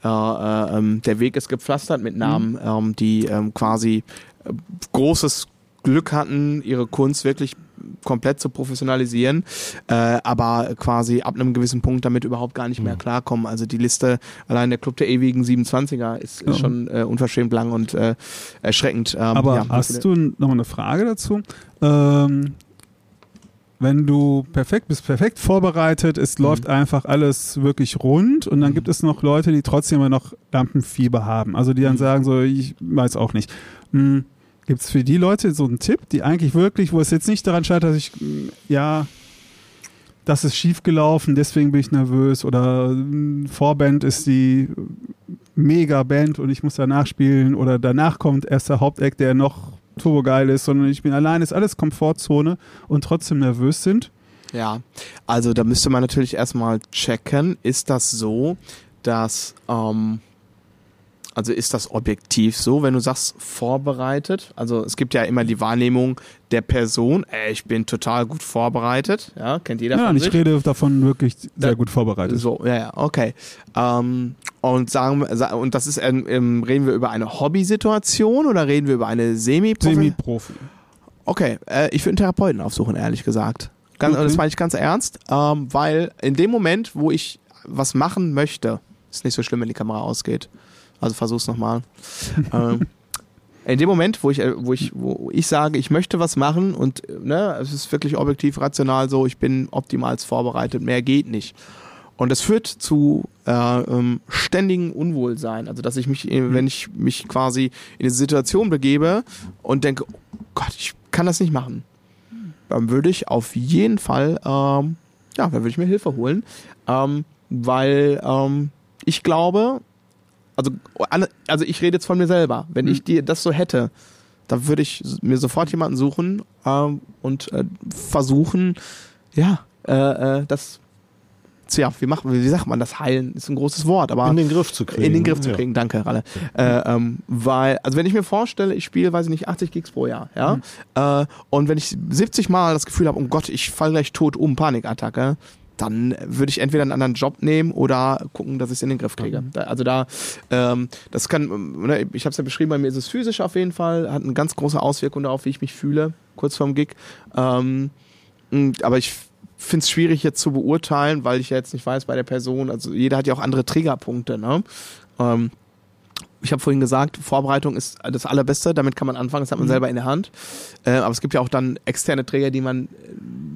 Speaker 1: äh, äh, ähm, der Weg ist gepflastert mit Namen,
Speaker 3: Mhm.
Speaker 1: ähm, die ähm, quasi äh, großes Glück hatten, ihre Kunst wirklich komplett zu professionalisieren, äh, aber quasi ab einem gewissen Punkt damit überhaupt gar nicht
Speaker 3: Mhm.
Speaker 1: mehr klarkommen. Also die Liste, allein der Club der ewigen 27er ist, ist
Speaker 3: Ja.
Speaker 1: schon äh, unverschämt lang und äh, erschreckend. Ähm,
Speaker 3: Aber
Speaker 1: ja,
Speaker 3: hast du noch eine Frage dazu? Ähm, wenn du perfekt bist, perfekt vorbereitet, es
Speaker 1: Mhm.
Speaker 3: läuft einfach alles wirklich rund und dann gibt es noch Leute, die trotzdem immer noch Lampenfieber haben. Also die dann
Speaker 1: Mhm.
Speaker 3: sagen so, ich weiß auch nicht. Hm, gibt es für die Leute so einen Tipp, die eigentlich wirklich, wo es jetzt nicht daran scheitert, dass ich, hm, ja, das ist schiefgelaufen, deswegen bin ich nervös oder hm, Vorband ist die mega Band und ich muss danach spielen oder danach kommt erst der Haupteck, der noch turbo geil ist, sondern ich bin allein, ist alles Komfortzone und trotzdem nervös sind.
Speaker 1: Ja, also da müsste man natürlich erstmal checken, ist das so, dass, ähm, also ist das objektiv so, wenn du sagst vorbereitet? Also es gibt ja immer die Wahrnehmung der Person, ey, ich bin total gut vorbereitet, ja, kennt jeder
Speaker 3: Ja,
Speaker 1: von
Speaker 3: und ich
Speaker 1: sich.
Speaker 3: rede davon wirklich sehr
Speaker 1: Da-
Speaker 3: gut vorbereitet.
Speaker 1: So, ja, ja, okay. Ähm, und sagen und das ist, ähm, ähm, reden wir über eine Hobbysituation oder reden wir über eine semi
Speaker 3: Semi-Profi.
Speaker 1: Okay, äh, ich würde einen Therapeuten aufsuchen, ehrlich gesagt. Ganz,
Speaker 3: Okay.
Speaker 1: Das meine ich ganz ernst, ähm, weil in dem Moment, wo ich was machen möchte, ist nicht so schlimm, wenn die Kamera ausgeht. Also versuch's nochmal. ähm, in dem Moment, wo ich, äh, wo ich, wo ich sage, ich möchte was machen und äh, ne, es ist wirklich objektiv rational so, ich bin optimal vorbereitet, mehr geht nicht. Und das führt zu äh, ähm, ständigen Unwohlsein. Also dass ich mich, äh, wenn ich mich quasi in eine Situation begebe und denke, oh Gott, ich kann das nicht machen, dann würde ich auf jeden Fall, ähm, ja, dann würde ich mir Hilfe holen, ähm, weil ähm, ich glaube, also, also ich rede jetzt von mir selber, wenn ich dir das so hätte, dann würde ich mir sofort jemanden suchen ähm, und äh, versuchen, ja, äh, äh, das, ja, wie macht, wie sagt man das? Heilen ist ein großes Wort, aber
Speaker 2: In den Griff zu kriegen.
Speaker 1: in den Griff zu
Speaker 2: Ja.
Speaker 1: kriegen. Danke, Ralle. Äh, ähm, weil, also wenn ich mir vorstelle, ich spiele, weiß ich nicht, 80 Gigs pro Jahr, ja, äh, und wenn ich 70 Mal das Gefühl habe, oh Gott, ich falle gleich tot um, Panikattacke, dann würde ich entweder einen anderen Job nehmen oder gucken, dass ich es in den Griff kriege. Da, also da, ähm, das kann, ne, ich habe es ja beschrieben, bei mir ist es physisch auf jeden Fall, hat eine ganz große Auswirkung darauf, wie ich mich fühle, kurz vorm Gig. Ähm, aber ich finde es schwierig jetzt zu beurteilen, weil ich ja jetzt nicht weiß bei der Person, also jeder hat ja auch andere Triggerpunkte, ne? Ähm, ich habe vorhin gesagt, Vorbereitung ist das Allerbeste, damit kann man anfangen, das hat man selber in der Hand. Äh, aber es gibt ja auch dann externe Träger, die man äh,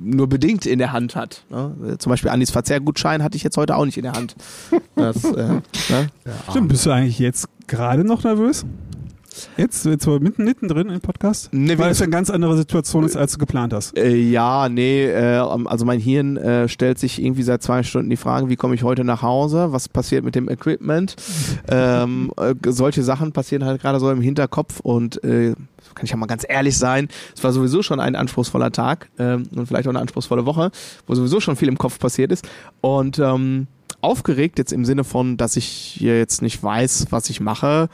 Speaker 1: nur bedingt in der Hand hat. Ne? Zum Beispiel Andis Verzehrgutschein hatte ich jetzt heute auch nicht in der Hand. Das, äh, ne?
Speaker 3: Stimmt, bist du eigentlich jetzt gerade noch nervös? Jetzt, jetzt so mitten, mittendrin im Podcast?
Speaker 1: Nee,
Speaker 3: Weil es eine ganz andere Situation ist, als du geplant hast.
Speaker 1: Äh, ja, nee, äh, also mein Hirn äh, stellt sich irgendwie seit zwei Stunden die Frage, wie komme ich heute nach Hause? Was passiert mit dem Equipment? ähm, äh, solche Sachen passieren halt gerade so im Hinterkopf und äh, kann ich ja mal ganz ehrlich sein, es war sowieso schon ein anspruchsvoller Tag ähm, und vielleicht auch eine anspruchsvolle Woche, wo sowieso schon viel im Kopf passiert ist und ähm, aufgeregt jetzt im Sinne von, dass ich jetzt nicht weiß, was ich mache.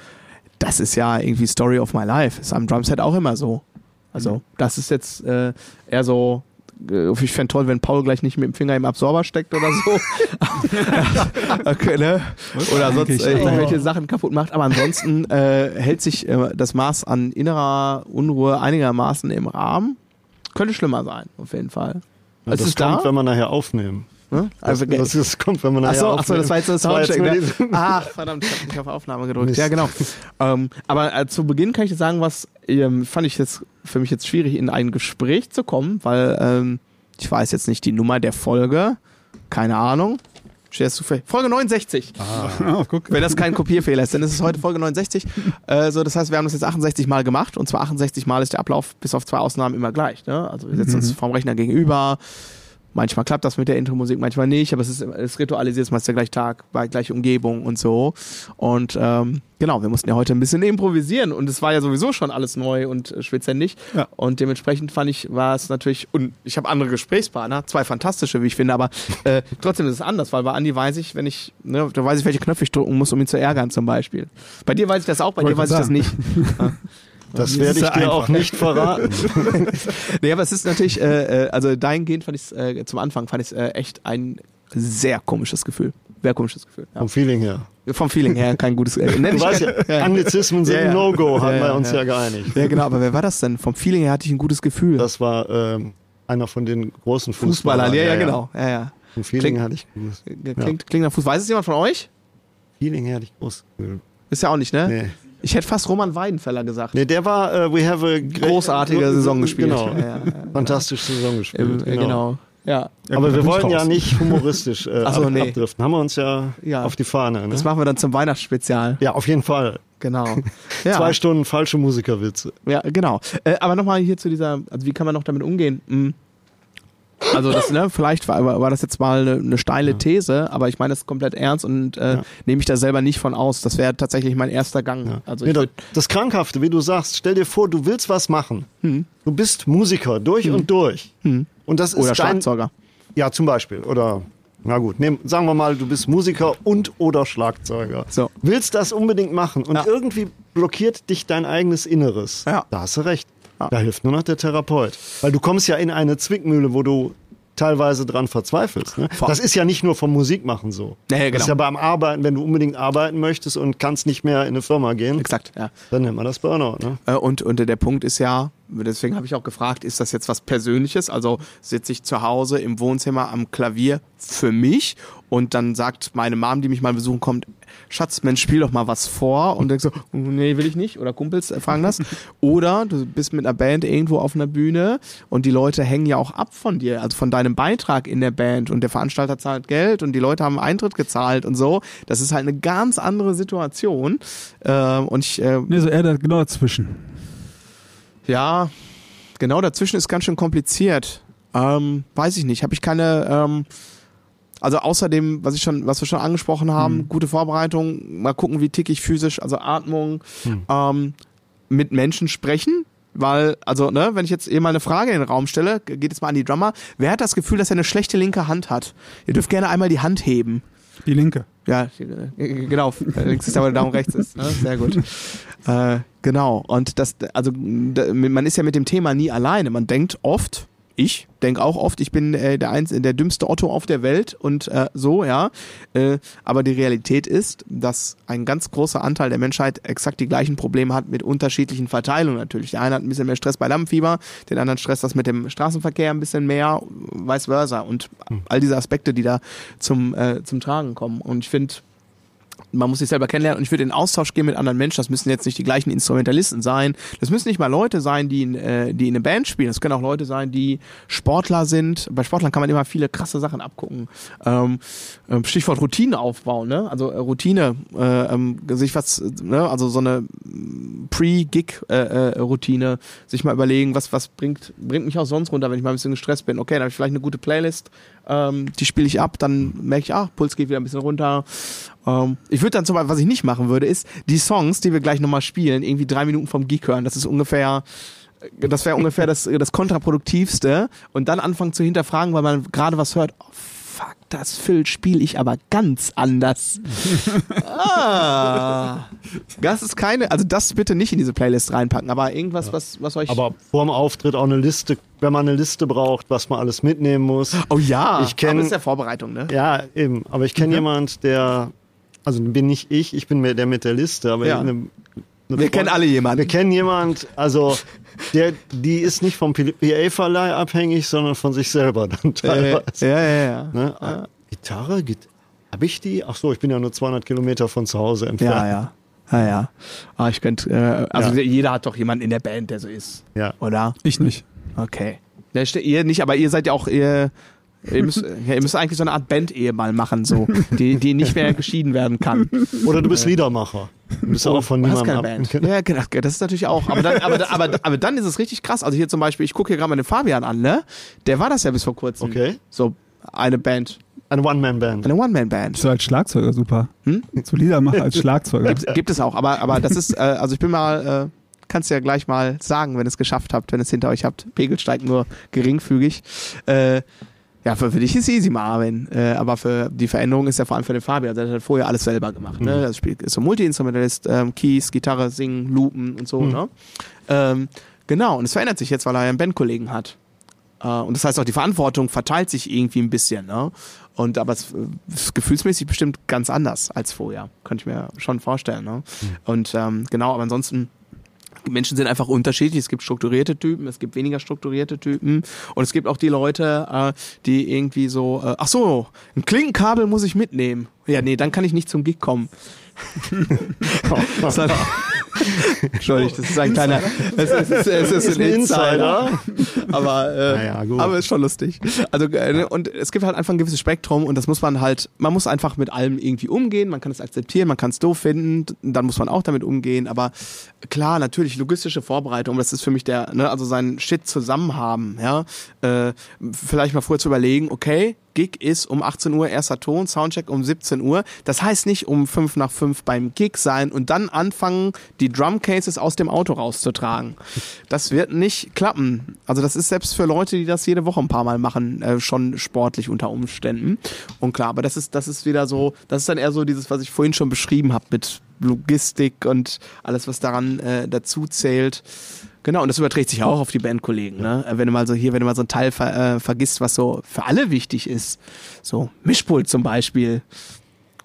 Speaker 1: Das ist ja irgendwie Story of my life. Ist am Drumset auch immer so. Also das ist jetzt äh, eher so. äh, Ich fände toll, wenn Paul gleich nicht mit dem Finger im Absorber steckt oder so. okay, ne? Oder sonst äh, irgendwelche Sachen kaputt macht. Aber ansonsten äh, hält sich äh, das Maß an innerer Unruhe einigermaßen im Rahmen. Könnte schlimmer sein, auf jeden Fall.
Speaker 2: Ja, das
Speaker 1: ist
Speaker 2: kommt,
Speaker 1: da?
Speaker 2: wenn wir nachher aufnehmen.
Speaker 1: Ne? Also,
Speaker 2: das, das kommt, wenn nachher
Speaker 1: Achso,
Speaker 2: aufnehmen.
Speaker 1: ach so, das war jetzt
Speaker 2: Das
Speaker 1: Soundcheck. Ne? Ach, verdammt, ich habe nicht auf Aufnahme gedrückt.
Speaker 2: Mist.
Speaker 1: Ja, genau. ähm, aber äh, zu Beginn kann ich dir sagen, was ähm, fand ich jetzt für mich jetzt schwierig, in ein Gespräch zu kommen, weil ähm, ich weiß jetzt nicht die Nummer der Folge. Keine Ahnung. Zufällig? Folge 69.
Speaker 3: Oh, guck.
Speaker 1: Wenn das kein Kopierfehler ist, dann ist es heute Folge 69. äh, so, das heißt, wir haben das jetzt 68 Mal gemacht und zwar 68 Mal ist der Ablauf bis auf zwei Ausnahmen immer gleich. Ne? Also wir setzen uns vom Rechner gegenüber. Manchmal klappt das mit der Intro-Musik, manchmal nicht, aber es ist es ritualisiert meist der gleiche Tag, bei gleiche Umgebung und so. Und ähm, genau, wir mussten ja heute ein bisschen improvisieren und es war ja sowieso schon alles neu und äh, schwitzendig.
Speaker 3: Ja.
Speaker 1: Und dementsprechend fand ich, war es natürlich, und ich habe andere Gesprächspartner, zwei fantastische, wie ich finde, aber äh, trotzdem ist es anders, weil bei Andi weiß ich, wenn ich, ne, da weiß ich, welche Knöpfe ich drücken muss, um ihn zu ärgern zum Beispiel. Bei dir weiß ich das auch, bei dir
Speaker 3: Wollte
Speaker 1: weiß ich das
Speaker 3: sagen.
Speaker 1: nicht.
Speaker 2: Das werde ich dir
Speaker 3: einfach.
Speaker 2: auch nicht verraten.
Speaker 1: Nee, aber es ist natürlich, äh, äh, also dahingehend fand ich es, äh, zum Anfang fand ich es äh, echt ein sehr komisches Gefühl. Sehr komisches Gefühl. Ja.
Speaker 2: Vom Feeling her.
Speaker 1: Vom Feeling her kein gutes. Äh,
Speaker 2: Du weißt ja, Anglizismen sind
Speaker 1: Ja, ja.
Speaker 2: No-Go, haben wir uns
Speaker 1: ja.
Speaker 2: geeinigt.
Speaker 1: Ja, genau, aber wer war das denn? Vom Feeling her hatte ich ein gutes Gefühl.
Speaker 2: Das war ähm, einer von den großen
Speaker 1: Fußballer,
Speaker 2: Fußballern.
Speaker 1: ja, ja, genau. Ja, ja.
Speaker 2: Vom Feeling
Speaker 1: Klingt-
Speaker 2: hatte ich groß.
Speaker 1: Klingt, klingt nach Fuß. Weiß es jemand von euch?
Speaker 2: Feeling her hatte ich groß.
Speaker 1: Ist ja auch nicht, ne?
Speaker 2: Nee.
Speaker 1: Ich hätte fast Roman Weidenfeller gesagt.
Speaker 2: nee, der war äh, We Have a
Speaker 1: Großartige Saison gespielt.
Speaker 2: Genau.
Speaker 1: Ja, ja, ja.
Speaker 2: Fantastische Saison gespielt.
Speaker 1: äh, genau. Ja.
Speaker 3: Ja,
Speaker 2: Aber wir wollen ja
Speaker 3: raus.
Speaker 2: nicht humoristisch äh,
Speaker 1: so,
Speaker 2: ab,
Speaker 1: nee.
Speaker 2: abdriften. Haben wir uns ja,
Speaker 1: Ja.
Speaker 2: auf die Fahne. Ne?
Speaker 1: Das machen wir dann zum Weihnachtsspezial.
Speaker 2: Ja, auf jeden Fall.
Speaker 1: Genau. Ja.
Speaker 2: Zwei Stunden falsche Musikerwitze.
Speaker 1: Ja, genau. Äh, aber nochmal hier zu dieser, also wie kann man noch damit umgehen? Hm. Also das, ne, vielleicht war, war das jetzt mal eine, eine steile These, aber ich meine das komplett ernst und äh,
Speaker 2: Ja.
Speaker 1: nehme ich da selber nicht von aus. Das wäre tatsächlich mein erster Gang.
Speaker 2: Ja.
Speaker 1: Also
Speaker 2: nee, das, Krankhafte, wie du sagst, stell dir vor, du willst was machen.
Speaker 1: Hm.
Speaker 2: Du bist Musiker, durch und durch. Und das ist
Speaker 1: oder
Speaker 2: dein,
Speaker 1: Schlagzeuger.
Speaker 2: Ja, zum Beispiel. Oder, na gut, nehm, sagen wir mal, du bist Musiker und oder Schlagzeuger.
Speaker 1: So.
Speaker 2: Willst das unbedingt machen und
Speaker 1: Ja.
Speaker 2: irgendwie blockiert dich dein eigenes Inneres.
Speaker 1: Ja.
Speaker 2: Da hast du recht.
Speaker 1: Ja.
Speaker 2: Da hilft nur noch der Therapeut. Weil du kommst ja in eine Zwickmühle, wo du teilweise dran verzweifelst. Ne? Das ist ja nicht nur vom Musikmachen so.
Speaker 1: Ja, ja,
Speaker 2: Das ist
Speaker 1: genau.
Speaker 2: ja beim Arbeiten, wenn du unbedingt arbeiten möchtest und kannst nicht mehr in eine Firma gehen,
Speaker 1: Exakt, ja.
Speaker 2: dann nennt man das Burnout. Ne?
Speaker 1: Äh, Und, und der Punkt ist ja, deswegen habe ich auch gefragt, ist das jetzt was Persönliches? Also sitze ich zu Hause im Wohnzimmer am Klavier für mich und dann sagt meine Mom, die mich mal besuchen kommt, Schatz, Mensch, spiel doch mal was vor und denkst so, "Oh, nee, will ich nicht oder Kumpels äh, fragen das. Oder du bist mit einer Band irgendwo auf einer Bühne und die Leute hängen ja auch ab von dir, also von deinem Beitrag in der Band und der Veranstalter zahlt Geld und die Leute haben Eintritt gezahlt und so. Das ist halt eine ganz andere Situation. Äh, und ich äh,
Speaker 3: Nee, so eher da, genau dazwischen.
Speaker 1: ja, genau dazwischen ist ganz schön kompliziert. Ähm, weiß ich nicht. Habe ich keine. Ähm, also außerdem, was ich schon, was wir schon angesprochen haben, gute Vorbereitung. Mal gucken, wie tick ich physisch, also Atmung, ähm, mit Menschen sprechen. Weil, also, ne, wenn ich jetzt eh mal eine Frage in den Raum stelle, geht jetzt mal an die Drummer. Wer hat das Gefühl, dass er eine schlechte linke Hand hat? Ihr dürft gerne einmal die Hand heben.
Speaker 3: Die linke.
Speaker 1: Ja, äh, genau. Links ist wo der Daumen rechts ist. Ne? Sehr gut. Äh, genau. Und das, also man ist ja mit dem Thema nie alleine. Man denkt oft, ich denke auch oft, ich bin äh, der eins, der dümmste Otto auf der Welt und äh, so, ja. Äh, aber die Realität ist, dass ein ganz großer Anteil der Menschheit exakt die gleichen Probleme hat mit unterschiedlichen Verteilungen natürlich. Der eine hat ein bisschen mehr Stress bei Lampenfieber, den anderen Stress das mit dem Straßenverkehr ein bisschen mehr, vice versa. Und all diese Aspekte, die da zum, äh, zum Tragen kommen. Und ich finde, man muss sich selber kennenlernen und ich würde in Austausch gehen mit anderen Menschen. Das müssen jetzt nicht die gleichen Instrumentalisten sein. Das müssen nicht mal Leute sein, die in, äh, die in eine Band spielen. Das können auch Leute sein, die Sportler sind. Bei Sportlern kann man immer viele krasse Sachen abgucken. Ähm, ähm, Stichwort Routine aufbauen, ne? Also äh, Routine, äh, ähm, sich was, äh, ne? Also so eine Pre-Gig-Routine, sich mal überlegen, was, was bringt, bringt mich auch sonst runter, wenn ich mal ein bisschen gestresst bin. Okay, dann habe ich vielleicht eine gute Playlist, ähm, die spiele ich ab, dann merke ich, ah, Puls geht wieder ein bisschen runter. Ähm, ich würde dann zum Beispiel, was ich nicht machen würde, ist die Songs, die wir gleich nochmal spielen, irgendwie drei Minuten vom Gig hören. Das ist ungefähr, das wäre ungefähr das, das kontraproduktivste und dann anfangen zu hinterfragen, weil man gerade was hört. Oh, fuck, das Phil spiele ich aber ganz anders. ah, das ist keine, also das bitte nicht in diese Playlist reinpacken, aber irgendwas, was, was euch.
Speaker 2: Aber vor dem Auftritt auch eine Liste, wenn man eine Liste braucht, was man alles mitnehmen muss.
Speaker 1: oh ja,
Speaker 2: Ich kenn-
Speaker 1: aber das ist ja Vorbereitung, ne?
Speaker 2: Ja, eben. Aber ich kenne jemand, der, also bin nicht ich, ich bin mehr der mit der Liste, aber
Speaker 1: Ja.
Speaker 2: eine, eine
Speaker 1: Wir
Speaker 2: Freund-
Speaker 1: kennen alle jemanden.
Speaker 2: Wir kennen jemand, also der, die ist nicht vom PA-Verleih abhängig, sondern von sich selber dann
Speaker 1: Äh,
Speaker 2: teilweise.
Speaker 1: ja, ja, ja.
Speaker 2: Ne? Ah, Gitarre, Git habe ich die? Ach so, ich bin ja nur 200 Kilometer von zu Hause entfernt.
Speaker 1: Ja, ja. Ja, ja. Ah, ich könnte, äh, also
Speaker 2: Ja.
Speaker 1: jeder hat doch jemanden in der Band, der so ist.
Speaker 2: Ja.
Speaker 1: Oder?
Speaker 3: Ich nicht.
Speaker 1: Okay. Ja, ihr nicht, aber ihr seid ja auch, ihr, ihr, müsst, ja, ihr müsst eigentlich so eine Art Band-Ehe mal machen, so, die, die nicht mehr geschieden werden kann.
Speaker 2: Oder du bist Liedermacher. Du bist auch von
Speaker 1: Du
Speaker 2: niemandem
Speaker 1: keine
Speaker 2: ab.
Speaker 1: Band. Ja, genau, das ist natürlich auch. Aber dann, aber, aber, aber dann ist es richtig krass. Also hier zum Beispiel, ich gucke hier gerade mal den Fabian an, ne? Der war das ja bis vor kurzem.
Speaker 2: Okay.
Speaker 1: So eine Band,
Speaker 2: Eine One-Man-Band.
Speaker 1: eine One-Man-Band.
Speaker 3: So als Schlagzeuger super.
Speaker 1: Hm?
Speaker 3: Zu Lieder machen als Schlagzeuger.
Speaker 1: Gibt, gibt es auch, aber, aber das ist, äh, also ich bin mal, äh, kannst ja gleich mal sagen, wenn ihr es geschafft habt, wenn ihr es hinter euch habt. Pegel steigt nur geringfügig. Äh, ja, für, für dich ist easy, Marvin. Äh, aber für die Veränderung ist ja vor allem für den Fabian. Der hat vorher alles selber gemacht. Ne? Das Spiel ist so Multi-Instrumentalist, ähm, Keys, Gitarre, Singen, Loopen und so. Ne? Ähm, genau, und es verändert sich jetzt, weil er einen Bandkollegen hat. Äh, und das heißt auch, die Verantwortung verteilt sich irgendwie ein bisschen. Ne? Und aber es ist gefühlsmäßig bestimmt ganz anders als vorher. Könnte ich mir schon vorstellen. Ne? Und ähm, genau, aber ansonsten. Menschen sind einfach unterschiedlich. Es gibt strukturierte Typen, es gibt weniger strukturierte Typen. Und es gibt auch die Leute, äh, die irgendwie so, äh, ach so, ein Klinkenkabel muss ich mitnehmen. Ja, nee, dann kann ich nicht zum Gig kommen. Das hat- Entschuldigung, das ist ein kleiner, es ist, es ist, es ist,
Speaker 2: ein Insider.
Speaker 1: aber, äh,
Speaker 2: Naja,
Speaker 1: aber ist schon lustig. Also äh, und es gibt halt einfach ein gewisses Spektrum und das muss man halt, man muss einfach mit allem irgendwie umgehen. Man kann es akzeptieren, man kann es doof finden, dann muss man auch damit umgehen. Aber klar, natürlich logistische Vorbereitung, das ist für mich der, ne, also seinen Shit zusammen haben, ja, äh, vielleicht mal vorher zu überlegen, okay. Gig ist um 18 Uhr erster Ton, Soundcheck um 17 Uhr. Das heißt nicht um 5 nach 5 beim Gig sein und dann anfangen, die Drumcases aus dem Auto rauszutragen. Das wird nicht klappen. Also das ist selbst für Leute, die das jede Woche ein paar Mal machen, äh, schon sportlich unter Umständen. Und klar, aber das ist, das ist wieder so, das ist dann eher so dieses, was ich vorhin schon beschrieben habe mit Logistik und alles, was daran äh, dazu zählt. Genau, und das überträgt sich auch auf die Bandkollegen. Ne? Wenn du mal so hier, wenn du mal so ein Teil ver, äh, vergisst, was so für alle wichtig ist. So Mischpult zum Beispiel.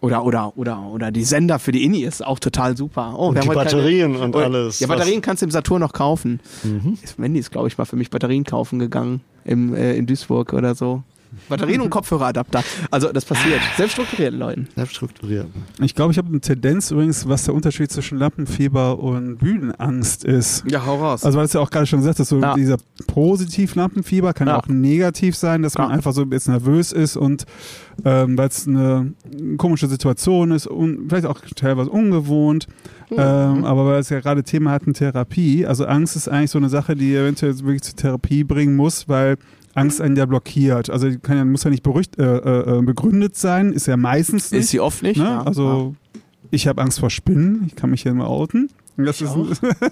Speaker 1: Oder, oder, oder, oder die Sender für die Inni ist auch total super. Oh,
Speaker 2: Und
Speaker 1: wir
Speaker 2: die Batterien und
Speaker 1: Oh,
Speaker 2: alles,
Speaker 1: Ja, Batterien kannst du im Saturn noch kaufen.
Speaker 2: Mhm.
Speaker 1: Wendy ist, glaube ich, mal für mich Batterien kaufen gegangen im, äh, in Duisburg oder so. Batterien und Kopfhöreradapter. Also das passiert. Selbst strukturierten Leuten.
Speaker 2: Selbst strukturiert.
Speaker 3: Ich glaube, ich habe eine Tendenz übrigens, was der Unterschied zwischen Lampenfieber und Bühnenangst ist.
Speaker 1: Ja, hau raus.
Speaker 3: Also, weil es ja auch gerade schon gesagt hast, so
Speaker 1: Ja.
Speaker 3: dieser Positiv-Lampenfieber kann ja. Auch negativ sein, dass man
Speaker 1: Ja.
Speaker 3: einfach so jetzt nervös ist und ähm, weil es eine komische Situation ist und vielleicht auch teilweise ungewohnt. Ähm, aber weil es ja gerade Thema hatten, Therapie. Also Angst ist eigentlich so eine Sache, die eventuell wirklich zur Therapie bringen muss, weil Angst einen ja blockiert. Also kann ja, muss ja nicht beruhigt, äh, äh, begründet sein, ist ja meistens nicht.
Speaker 1: ist sie oft nicht.
Speaker 3: ne?
Speaker 1: Ja.
Speaker 3: Also ich habe Angst vor Spinnen, ich kann mich hier mal outen. Das ist,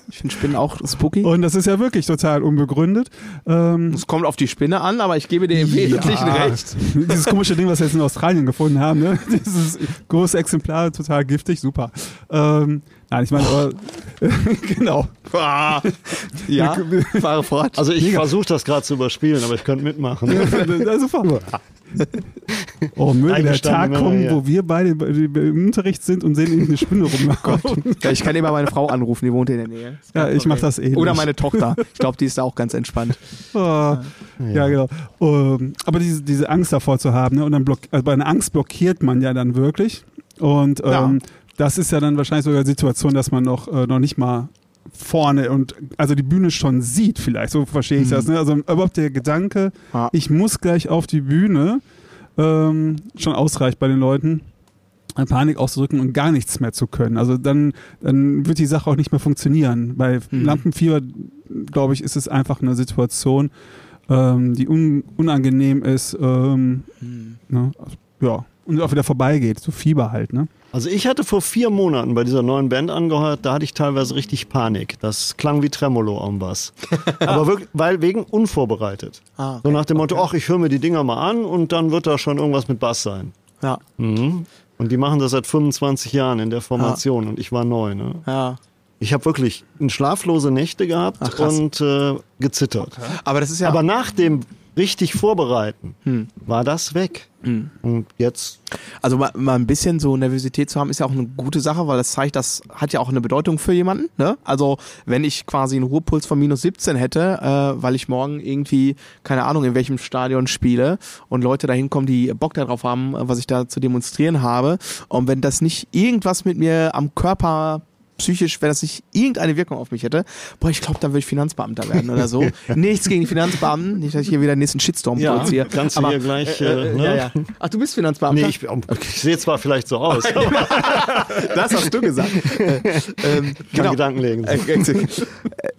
Speaker 1: ich finde Spinnen auch spooky.
Speaker 3: und das ist ja wirklich total unbegründet. Ähm,
Speaker 1: Es kommt auf die Spinne an, aber ich gebe dir im Wesentlichen
Speaker 3: Ja.
Speaker 1: recht.
Speaker 3: Dieses komische Ding, was wir jetzt in Australien gefunden haben, ne? Dieses große Exemplar, total giftig, super. Ähm, nein, ich meine, aber genau.
Speaker 1: Ah. ja, fahre fort.
Speaker 2: Also ich versuche das gerade zu überspielen, aber ich könnte mitmachen.
Speaker 3: Ja, super. Oh, möge der Tag kommen,
Speaker 2: ja.
Speaker 3: wo wir beide im Unterricht sind und sehen irgendeine Spinne rumlaufen.
Speaker 1: Ja, ich kann immer meine Frau anrufen, die wohnt in der Nähe.
Speaker 3: Ja, ich mach
Speaker 1: Problem.
Speaker 3: das eh
Speaker 1: Oder meine Tochter. Ich glaube, die ist da auch ganz entspannt.
Speaker 3: Oh, ja. genau. Ähm, aber diese, diese Angst davor zu haben, ne? und dann block, also bei einer Angst blockiert man ja dann wirklich. Und ähm,
Speaker 1: Ja.
Speaker 3: das ist ja dann wahrscheinlich sogar die Situation, dass man noch, äh, noch nicht mal vorne und also die Bühne schon sieht vielleicht, so verstehe ich das. Ne? Also überhaupt der Gedanke,
Speaker 1: Ja.
Speaker 3: ich muss gleich auf die Bühne, ähm, schon ausreicht bei den Leuten. äh, Panik auszudrücken und gar nichts mehr zu können. Also dann, dann wird die Sache auch nicht mehr funktionieren. Bei
Speaker 1: Mhm.
Speaker 3: Lampenfieber, glaube ich, ist es einfach eine Situation, ähm, die un unangenehm ist. Ähm,
Speaker 1: Hm.
Speaker 3: ne? Ja. Und auch wieder vorbeigeht. So Fieber halt, ne?
Speaker 2: Also ich hatte vor vier Monaten bei dieser neuen Band angehört, da hatte ich teilweise richtig Panik. Das klang wie Tremolo am Bass. Aber wirklich, weil wegen unvorbereitet.
Speaker 1: Ah, okay.
Speaker 2: So nach dem Motto, ach, ich höre mir die Dinger mal an und dann wird da schon irgendwas mit Bass sein.
Speaker 1: Ja,
Speaker 2: Mhm. Und die machen das seit 25 Jahren in der Formation und ich war neu. Ne?
Speaker 1: ja.
Speaker 2: Ich habe wirklich schlaflose Nächte gehabt
Speaker 1: Ach,
Speaker 2: und äh, gezittert.
Speaker 1: Aber das ist ja.
Speaker 2: Aber nach dem richtig Vorbereiten
Speaker 1: Hm.
Speaker 2: war das weg. Und jetzt
Speaker 1: Also mal, mal ein bisschen so Nervosität zu haben, ist ja auch eine gute Sache, weil das zeigt, das hat ja auch eine Bedeutung für jemanden. Ne? Also wenn ich quasi einen Ruhepuls von minus 17 hätte, äh, weil ich morgen irgendwie, keine Ahnung, in welchem Stadion spiele und Leute da hinkommen, die Bock darauf haben, äh, was ich da zu demonstrieren habe. Und wenn das nicht irgendwas mit mir am Körper psychisch, wenn das nicht irgendeine Wirkung auf mich hätte, boah, ich glaube, dann würde ich Finanzbeamter werden oder so. Nichts gegen die Finanzbeamten, nicht, dass ich hier wieder den nächsten Shitstorm produziere.
Speaker 2: kannst du hier gleich, äh, ne?
Speaker 1: ja, ja. Ach, du bist Finanzbeamter?
Speaker 2: Nee, ich, ich sehe zwar vielleicht so aus, aber
Speaker 1: Das hast du gesagt. ähm,
Speaker 2: kann Gedanken legen.
Speaker 1: Äh, äh,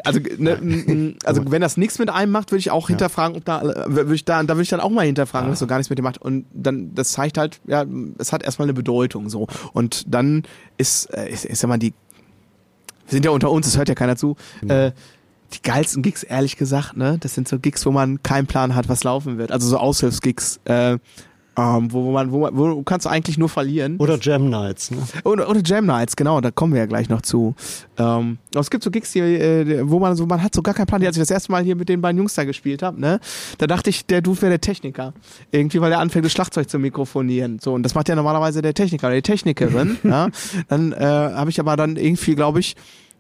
Speaker 1: Also, ne, also wenn das nichts mit einem macht, würde ich auch hinterfragen, ob da, äh, würde ich da, da würde ich dann auch mal hinterfragen, das so gar nichts mit dem macht. Und dann, das zeigt halt, ja, es hat erstmal eine Bedeutung so. Und dann ist, äh, ich, ich sag mal, die, wir sind ja unter uns, das hört ja keiner zu. Äh, die geilsten Gigs, ehrlich gesagt, ne, das sind so Gigs, wo man keinen Plan hat, was laufen wird. Also so Aushilfsgigs, äh, ähm, wo, wo man, wo man, wo kannst du eigentlich nur verlieren.
Speaker 2: Oder Jam Nights. Ne?
Speaker 1: Oder, oder Jam Nights, genau, da kommen wir ja gleich noch zu. Ähm, aber es gibt so Gigs, die, äh, wo man so, man hat so gar keinen Plan. Als ich das erste Mal hier mit den beiden Jungs da gespielt habe, ne, da dachte ich, der Dude wäre der Techniker. Irgendwie, weil er anfängt, das Schlagzeug zu mikrofonieren. So, und das macht ja normalerweise der Techniker oder die Technikerin. ja. Dann äh, habe ich aber dann irgendwie, glaube ich,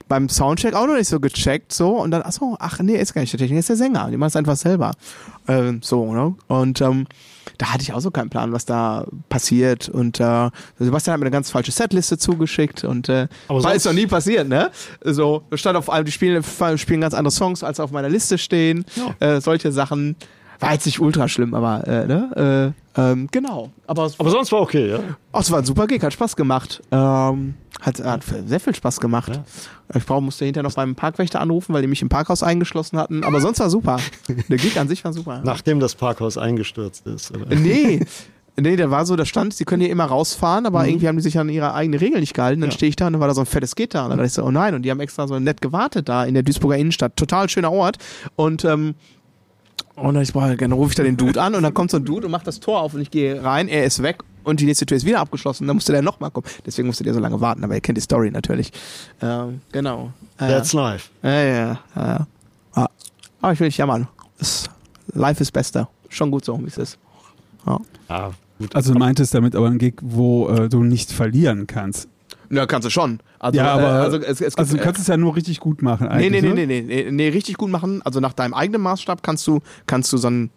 Speaker 1: beim Soundcheck auch noch nicht so gecheckt, so, und dann, ach so, ach nee, ist gar nicht der Techniker, ist der Sänger. Die macht es einfach selber. Ähm, so, ne? Und ähm, da hatte ich auch so keinen Plan, was da passiert. Und äh, Sebastian hat mir eine ganz falsche Setliste zugeschickt und äh,
Speaker 2: Aber
Speaker 1: war ist noch nie passiert, ne? So, stand auf allem, die spielen, spielen ganz andere Songs, als auf meiner Liste stehen. Äh, solche Sachen. War jetzt nicht ultra schlimm, aber äh, ne? Äh, ähm, genau. Aber
Speaker 2: Aber sonst war okay, ja.
Speaker 1: Oh, es war ein super Gig, hat Spaß gemacht. Ähm, hat, hat sehr viel Spaß gemacht. Ich brauch, musste hinterher noch beim Parkwächter anrufen, weil die mich im Parkhaus eingeschlossen hatten. Aber sonst war super. Der Gig an sich war super.
Speaker 2: Nachdem das Parkhaus eingestürzt ist. Oder?
Speaker 1: Nee. Nee, der war so, da stand, sie können hier immer rausfahren, aber irgendwie haben die sich an ihre eigene Regel nicht gehalten. Dann
Speaker 2: Ja.
Speaker 1: stehe ich da und dann war da so ein fettes Gitter. Und dann dachte ich so, oh nein. Und die haben extra so nett gewartet da in der Duisburger Innenstadt. Total schöner Ort. Und, ähm, und dann, ich, boah, dann rufe ich da den Dude an und dann kommt so ein Dude und macht das Tor auf und ich gehe rein, er ist weg und die nächste Tür ist wieder abgeschlossen. Dann musste der nochmal kommen. Deswegen musste der so lange warten, aber ihr kennt die Story natürlich. Ähm, genau. Ja,
Speaker 2: That's life.
Speaker 1: ja, ja, ja. Ah. Aber ich will nicht jammern. Es, life ist bester. Schon gut so, wie es ist. Ja.
Speaker 2: Ja, gut.
Speaker 3: Also du meintest damit aber ein Gig, wo äh, du nicht verlieren kannst.
Speaker 1: Ja, kannst du schon. Also,
Speaker 3: ja, aber
Speaker 1: äh, also, es, es
Speaker 3: also du
Speaker 1: gibt,
Speaker 3: kannst es ja nur richtig gut machen
Speaker 1: Nee,
Speaker 3: eigentlich.
Speaker 1: nee, nee,
Speaker 3: ne?
Speaker 1: nee, nee, nee, nee, richtig gut machen. Also nach deinem eigenen Maßstab kannst du, kannst du so einen,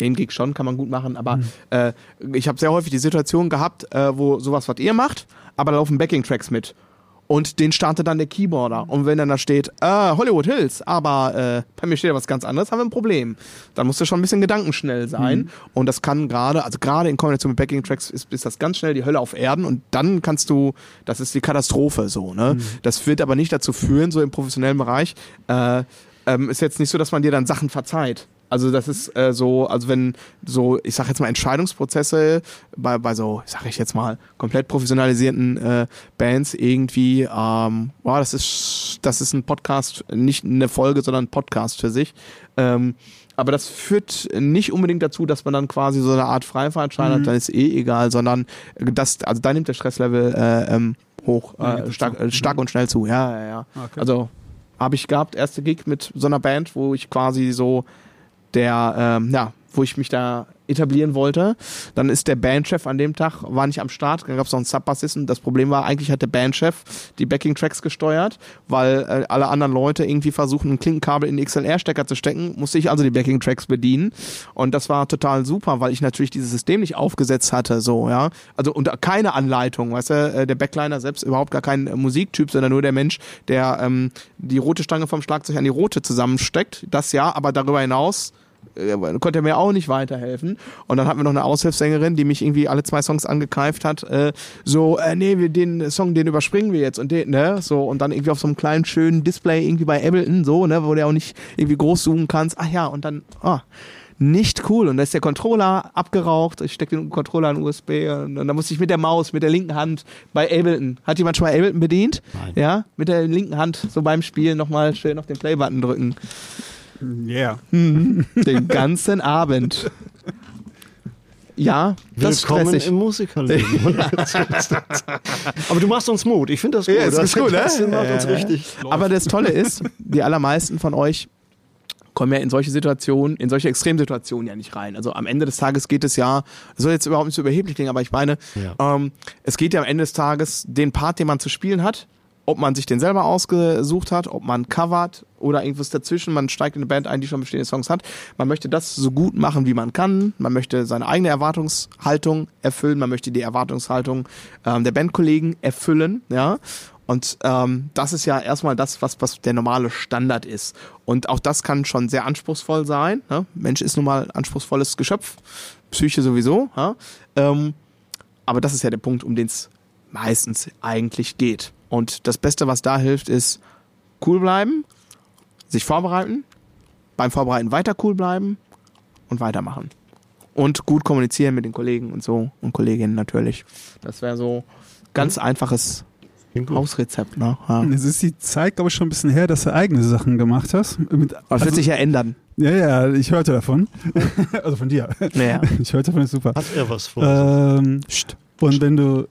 Speaker 1: den Gig schon, kann man gut machen, aber äh, ich habe sehr häufig die Situation gehabt, äh, wo sowas, was ihr macht, aber da laufen Backing-Tracks mit. Und den startet dann der Keyboarder. Und wenn dann da steht, äh, Hollywood Hills, aber äh, bei mir steht ja was ganz anderes, haben wir ein Problem. Dann musst du schon ein bisschen gedankenschnell sein. Und das kann gerade, also gerade in Kombination mit Backing-Tracks ist, ist das ganz schnell die Hölle auf Erden und dann kannst du, das ist die Katastrophe so, ne? Das wird aber nicht dazu führen, so im professionellen Bereich, äh, ähm, ist jetzt nicht so, dass man dir dann Sachen verzeiht. Also das ist äh, so, also wenn so, ich sag jetzt mal Entscheidungsprozesse bei, bei so, sag ich jetzt mal, komplett professionalisierten äh, Bands irgendwie, ähm, boah, das ist, das ist ein Podcast, nicht eine Folge, sondern ein Podcast für sich. Ähm, aber das führt nicht unbedingt dazu, dass man dann quasi so eine Art Freifahrtschein hat, dann ist eh egal, sondern das, also da nimmt der Stresslevel äh, ähm, hoch, äh, stark, äh, stark und schnell zu. Ja, ja, ja.
Speaker 3: Okay.
Speaker 1: Also habe ich gehabt, erste Gig mit so einer Band, wo ich quasi so der, ähm, ja, wo ich mich da etablieren wollte. Dann ist der Bandchef an dem Tag, war nicht am Start, dann gab es noch einen Subbassisten. Das Problem war, eigentlich hat der Bandchef die Backing-Tracks gesteuert, weil äh, alle anderen Leute irgendwie versuchen, ein Klinkenkabel in den XLR-Stecker zu stecken, musste ich also die Backing-Tracks bedienen. Und das war total super, weil ich natürlich dieses System nicht aufgesetzt hatte, so, ja. Also unter keine Anleitung, weißt du, äh, der Backliner selbst überhaupt gar kein äh, Musiktyp, sondern nur der Mensch, der ähm, die rote Stange vom Schlagzeug an die rote zusammensteckt. Das ja, aber darüber hinaus konnte er mir auch nicht weiterhelfen. Und dann hatten wir noch eine Aushilfssängerin, die mich irgendwie alle zwei Songs angekeift hat. Äh, so, äh, nee, wir, den Song, den überspringen wir jetzt und den, ne? So, und dann irgendwie auf so einem kleinen, schönen Display irgendwie bei Ableton, so, ne, wo du auch nicht irgendwie groß zoomen kannst. Ach ja, und dann, ah, nicht cool. Und da ist der Controller abgeraucht. Ich stecke den Controller in USB und, und da musste ich mit der Maus, mit der linken Hand bei Ableton. Hat jemand schon mal Ableton bedient?
Speaker 2: Nein.
Speaker 1: Ja, mit der linken Hand so beim Spielen nochmal schön auf den Play-Button drücken.
Speaker 3: Yeah.
Speaker 1: Den ganzen Abend. Ja, das ist
Speaker 2: Willkommen
Speaker 1: stressig.
Speaker 2: im Musikerleben. Aber du machst uns Mut. Ich finde das gut.
Speaker 1: Ja, ist
Speaker 2: das,
Speaker 1: gut, ne?
Speaker 2: das macht uns
Speaker 1: Ja, ja.
Speaker 2: richtig.
Speaker 1: Aber das Tolle ist, die allermeisten von euch kommen ja in solche Situationen, in solche Extremsituationen ja nicht rein. Also am Ende des Tages geht es ja, das soll jetzt überhaupt nicht so überheblich klingen, aber ich meine,
Speaker 2: Ja.
Speaker 1: ähm, es geht ja am Ende des Tages den Part, den man zu spielen hat, ob man sich den selber ausgesucht hat, ob man covert oder irgendwas dazwischen, man steigt in eine Band ein, die schon bestehende Songs hat. Man möchte das so gut machen, wie man kann. Man möchte seine eigene Erwartungshaltung erfüllen, man möchte die Erwartungshaltung ähm, der Bandkollegen erfüllen, ja. Und ähm, das ist ja erstmal das, was, was der normale Standard ist. Und auch das kann schon sehr anspruchsvoll sein. Ne? Mensch ist nun mal anspruchsvolles Geschöpf, Psyche sowieso. Ja? Ähm, aber das ist ja der Punkt, um den es meistens eigentlich geht. Und das Beste, was da hilft, ist cool bleiben, sich vorbereiten, beim Vorbereiten weiter cool bleiben und weitermachen. Und gut kommunizieren mit den Kollegen und so und Kolleginnen natürlich. Das wäre so ganz einfaches
Speaker 2: Klingt gut.
Speaker 1: Hausrezept. Ne? Ja.
Speaker 3: Es ist die Zeit, glaube ich, schon ein bisschen her, dass du eigene Sachen gemacht hast. Mit,
Speaker 1: Aber das wird sich ja ändern.
Speaker 3: ja, ja, ich hörte davon. also von dir.
Speaker 1: Naja.
Speaker 3: Ich hörte davon, ist super.
Speaker 2: Hat er was vor?
Speaker 3: Ähm, und wenn du,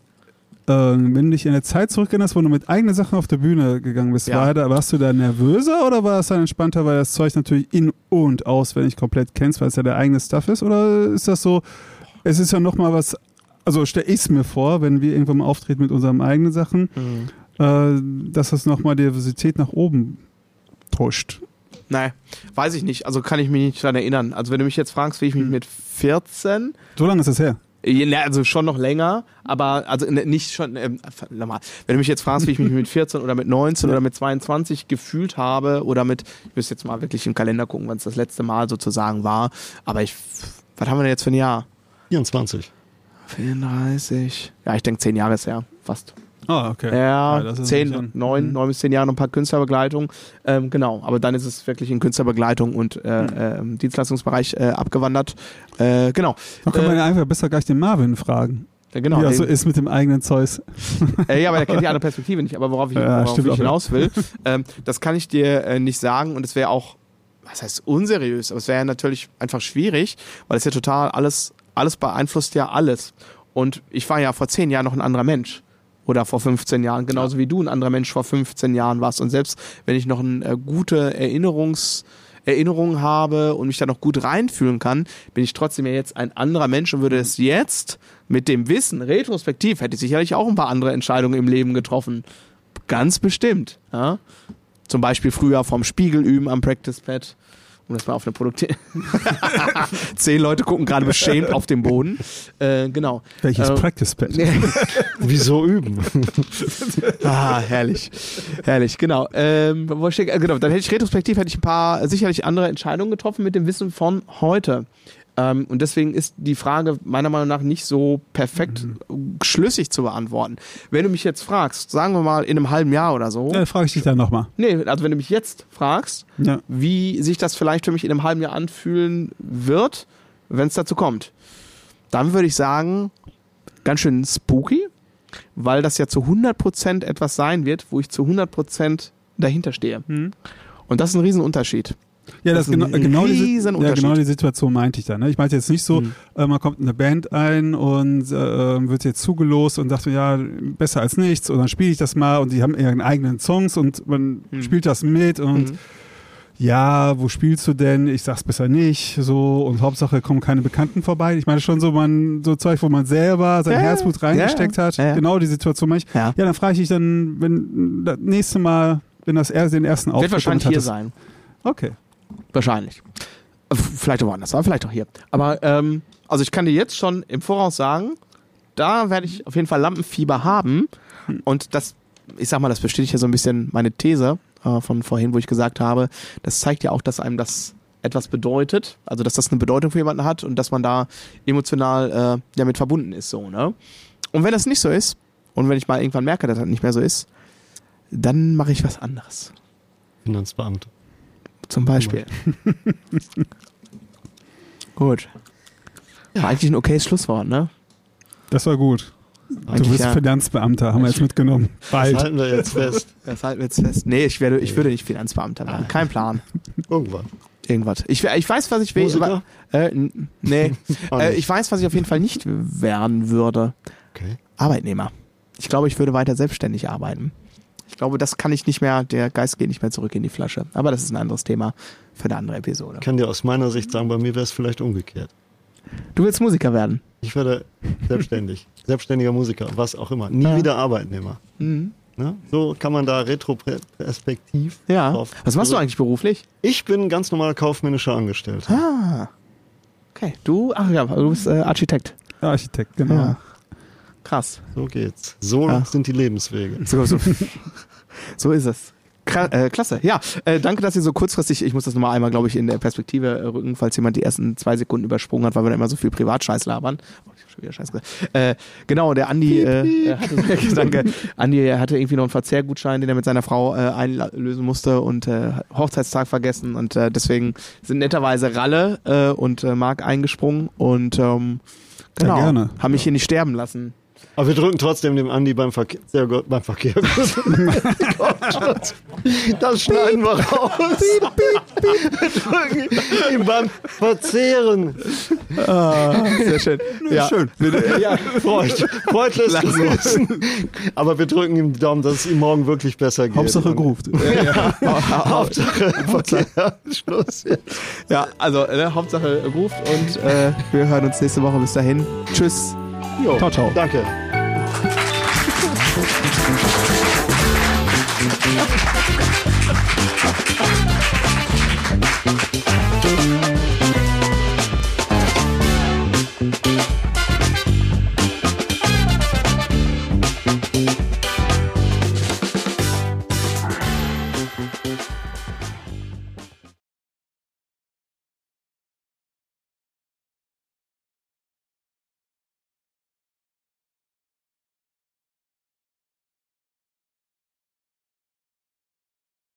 Speaker 3: ähm, wenn du dich in der Zeit zurückerinnerst, wo du mit eigenen Sachen auf der Bühne gegangen bist,
Speaker 1: Ja.
Speaker 3: war da, warst du da nervöser oder war es dann entspannter, weil das Zeug natürlich in- und auswendig komplett kennst, weil es ja der eigene Stuff ist? Oder ist das so, es ist ja nochmal was, also stelle ich es mir vor, wenn wir irgendwann mal auftreten mit unseren eigenen Sachen, äh, dass das nochmal Diversität nach oben pusht.
Speaker 1: Nein, weiß ich nicht. Also kann ich mich nicht daran erinnern. Also wenn du mich jetzt fragst, wie ich mich mit 14
Speaker 3: So lange ist das her.
Speaker 1: Na, also schon noch länger, aber also ne, nicht schon, ähm, nochmal, wenn du mich jetzt fragst, wie ich mich mit 14 oder mit 19 oder mit 22 gefühlt habe oder mit, ich müsste jetzt mal wirklich im Kalender gucken, wann es das letzte Mal sozusagen war, aber ich, was haben wir denn jetzt für ein Jahr?
Speaker 2: 24.
Speaker 1: 34, ja, ich denke 10 Jahre ist her, fast.
Speaker 3: Ah, okay.
Speaker 1: Ja, 10,
Speaker 3: schon-
Speaker 1: 9,
Speaker 3: Mhm.
Speaker 1: 9 bis 10 Jahre noch ein paar Künstlerbegleitung. Ähm, genau, aber dann ist es wirklich in Künstlerbegleitung und äh, ähm, Dienstleistungsbereich äh, abgewandert. Äh, genau.
Speaker 3: Da kann man
Speaker 1: Äh,
Speaker 3: ja einfach besser gleich den Marvin fragen.
Speaker 1: äh, genau.
Speaker 3: wie das so ist mit dem eigenen Zeus.
Speaker 1: Äh, ja, aber der kennt die andere Perspektive nicht. Aber worauf ich,
Speaker 3: Ja,
Speaker 1: worauf ich
Speaker 3: ja.
Speaker 1: hinaus will, ähm, das kann ich dir äh, nicht sagen und es wäre auch, was heißt unseriös, aber es wäre ja natürlich einfach schwierig, weil es ja total alles, alles beeinflusst ja alles. Und ich war ja vor zehn Jahren noch ein anderer Mensch. Oder vor 15 Jahren, genauso wie du ein anderer Mensch vor 15 Jahren warst. Und selbst wenn ich noch eine äh, gute Erinnerungs, Erinnerung habe und mich da noch gut reinfühlen kann, bin ich trotzdem ja jetzt ein anderer Mensch und würde es jetzt mit dem Wissen, retrospektiv, hätte ich sicherlich auch ein paar andere Entscheidungen im Leben getroffen. Ganz bestimmt. Ja? Zum Beispiel früher vom Spiegel üben am Practice Pad. Um das mal auf eine Produktion. Zehn Leute gucken gerade beschämt auf den Boden. Äh, genau.
Speaker 3: Welches
Speaker 1: Äh,
Speaker 3: Practice Pad?
Speaker 2: Wieso üben?
Speaker 1: Ah, herrlich. Herrlich, genau. Ähm, wo steht, äh, genau. Dann hätte ich retrospektiv hätte ich ein paar sicherlich andere Entscheidungen getroffen mit dem Wissen von heute. Ähm, und deswegen ist die Frage meiner Meinung nach nicht so perfekt schlüssig zu beantworten. Wenn du mich jetzt fragst, sagen wir mal in einem halben Jahr oder so.
Speaker 3: Ja, dann frage ich dich dann nochmal.
Speaker 1: Nee, also wenn du mich jetzt fragst,
Speaker 3: Ja.
Speaker 1: wie sich das vielleicht für mich in einem halben Jahr anfühlen wird, wenn es dazu kommt, dann würde ich sagen, ganz schön spooky, weil das ja zu 100% etwas sein wird, wo ich zu 100% dahinter stehe. Und das ist ein Riesenunterschied.
Speaker 3: Ja,
Speaker 1: Das
Speaker 3: das,
Speaker 1: ist
Speaker 3: genau, genau, diese, ja, genau die Situation meinte ich dann. Ne? Ich meinte jetzt nicht so,
Speaker 1: Mhm.
Speaker 3: äh, man kommt in eine Band ein und äh, wird jetzt zugelost und sagt, ja, besser als nichts und dann spiele ich das mal und die haben ihren eigenen Songs und man
Speaker 1: Mhm.
Speaker 3: spielt das mit und
Speaker 1: Mhm.
Speaker 3: ja, wo spielst du denn? Ich sag's besser nicht, so und Hauptsache kommen keine Bekannten vorbei. Ich meine schon so, man so Zeug, wo man selber sein
Speaker 1: Ja,
Speaker 3: Herzblut reingesteckt
Speaker 1: ja,
Speaker 3: hat. Genau die Situation meine ich.
Speaker 1: Ja.
Speaker 3: Dann frage ich dich dann, wenn das nächste Mal, wenn das er den ersten
Speaker 1: Wird
Speaker 3: Auftritt
Speaker 1: wahrscheinlich
Speaker 3: damit
Speaker 1: hier sein.
Speaker 3: Okay.
Speaker 1: Wahrscheinlich. Äh, Vielleicht auch woanders, aber vielleicht auch hier. Aber ähm, also ich kann dir jetzt schon im Voraus sagen, da werde ich auf jeden Fall Lampenfieber haben. Und das, ich sag mal, das bestätigt ja so ein bisschen meine These äh, von vorhin, wo ich gesagt habe, das zeigt ja auch, dass einem das etwas bedeutet, also dass das eine Bedeutung für jemanden hat und dass man da emotional äh, ja mit verbunden ist, so, ne? Und wenn das nicht so ist, und wenn ich mal irgendwann merke, dass das nicht mehr so ist, dann mache ich was anderes.
Speaker 2: Finanzbeamte.
Speaker 1: Zum Beispiel. Gut. War eigentlich ein okayes Schlusswort, ne?
Speaker 3: Das war gut. Du bist
Speaker 1: ja.
Speaker 3: Finanzbeamter, haben wir jetzt mitgenommen.
Speaker 2: Das
Speaker 3: Bald.
Speaker 2: halten wir jetzt fest.
Speaker 1: Das halten wir jetzt fest. Nee, ich, werde, ich würde nicht Finanzbeamter werden. Kein Plan.
Speaker 2: Irgendwann.
Speaker 1: Irgendwas. Ich, ich weiß, was ich will.
Speaker 2: Musiker?
Speaker 1: Äh, nee. Äh, ich weiß, was ich auf jeden Fall nicht werden würde.
Speaker 2: Okay.
Speaker 1: Arbeitnehmer. Ich glaube, ich würde weiter selbstständig arbeiten. Ich glaube, das kann ich nicht mehr, der Geist geht nicht mehr zurück in die Flasche. Aber das ist ein anderes Thema für eine andere Episode.
Speaker 2: Ich kann dir aus meiner Sicht sagen, bei mir wäre es vielleicht umgekehrt.
Speaker 1: Du willst Musiker werden.
Speaker 2: Ich werde selbstständig. Selbstständiger Musiker, was auch immer. Nie
Speaker 1: Ja.
Speaker 2: wieder Arbeitnehmer.
Speaker 1: Mhm.
Speaker 2: Ne? So kann man da retroperspektiv
Speaker 1: Ja.
Speaker 2: drauf.
Speaker 1: Was machst du eigentlich beruflich?
Speaker 2: Ich bin ganz normaler kaufmännischer Angestellter.
Speaker 1: Ah. Okay. Du, ach ja, du bist äh, Architekt.
Speaker 3: Architekt, genau.
Speaker 1: Ja. Krass.
Speaker 2: So geht's. So
Speaker 1: Ja.
Speaker 2: sind die Lebenswege.
Speaker 1: So, so. so ist es. Kra äh, klasse. Ja, äh, danke, dass ihr so kurzfristig, ich muss das nochmal einmal, glaube ich, in der Perspektive äh, rücken, falls jemand die ersten zwei Sekunden übersprungen hat, weil wir da immer so viel Privatscheiß labern. Oh, ich hab schon wieder Scheiß gesagt. Äh, genau, der Andi, äh, hatte, danke, Andi hatte irgendwie noch einen Verzehrgutschein, den er mit seiner Frau äh, einlösen musste und äh, hat Hochzeitstag vergessen und äh, deswegen sind netterweise Ralle äh, und äh, Marc eingesprungen und ähm,
Speaker 3: Ja,
Speaker 1: genau,
Speaker 3: gerne.
Speaker 1: haben mich hier nicht sterben lassen.
Speaker 2: Aber wir drücken trotzdem dem Andi beim Verkehr, sehr gut, beim Verkehr. das schneiden wir raus. Wir drücken ihm beim Verzehren.
Speaker 1: Sehr schön. ja.
Speaker 3: schön.
Speaker 1: Ja,
Speaker 2: Freud, Freud lässt grüßen. Aber wir drücken ihm die Daumen, dass es ihm morgen wirklich besser geht.
Speaker 3: Hauptsache geruft.
Speaker 2: Hauptsache Verkehr. Schluss.
Speaker 1: Ja, also äh, Hauptsache äh, ruft und äh, wir hören uns nächste Woche. Bis dahin. Tschüss.
Speaker 2: Jo,
Speaker 3: Ciao, ciao.
Speaker 2: Danke.
Speaker 6: Thank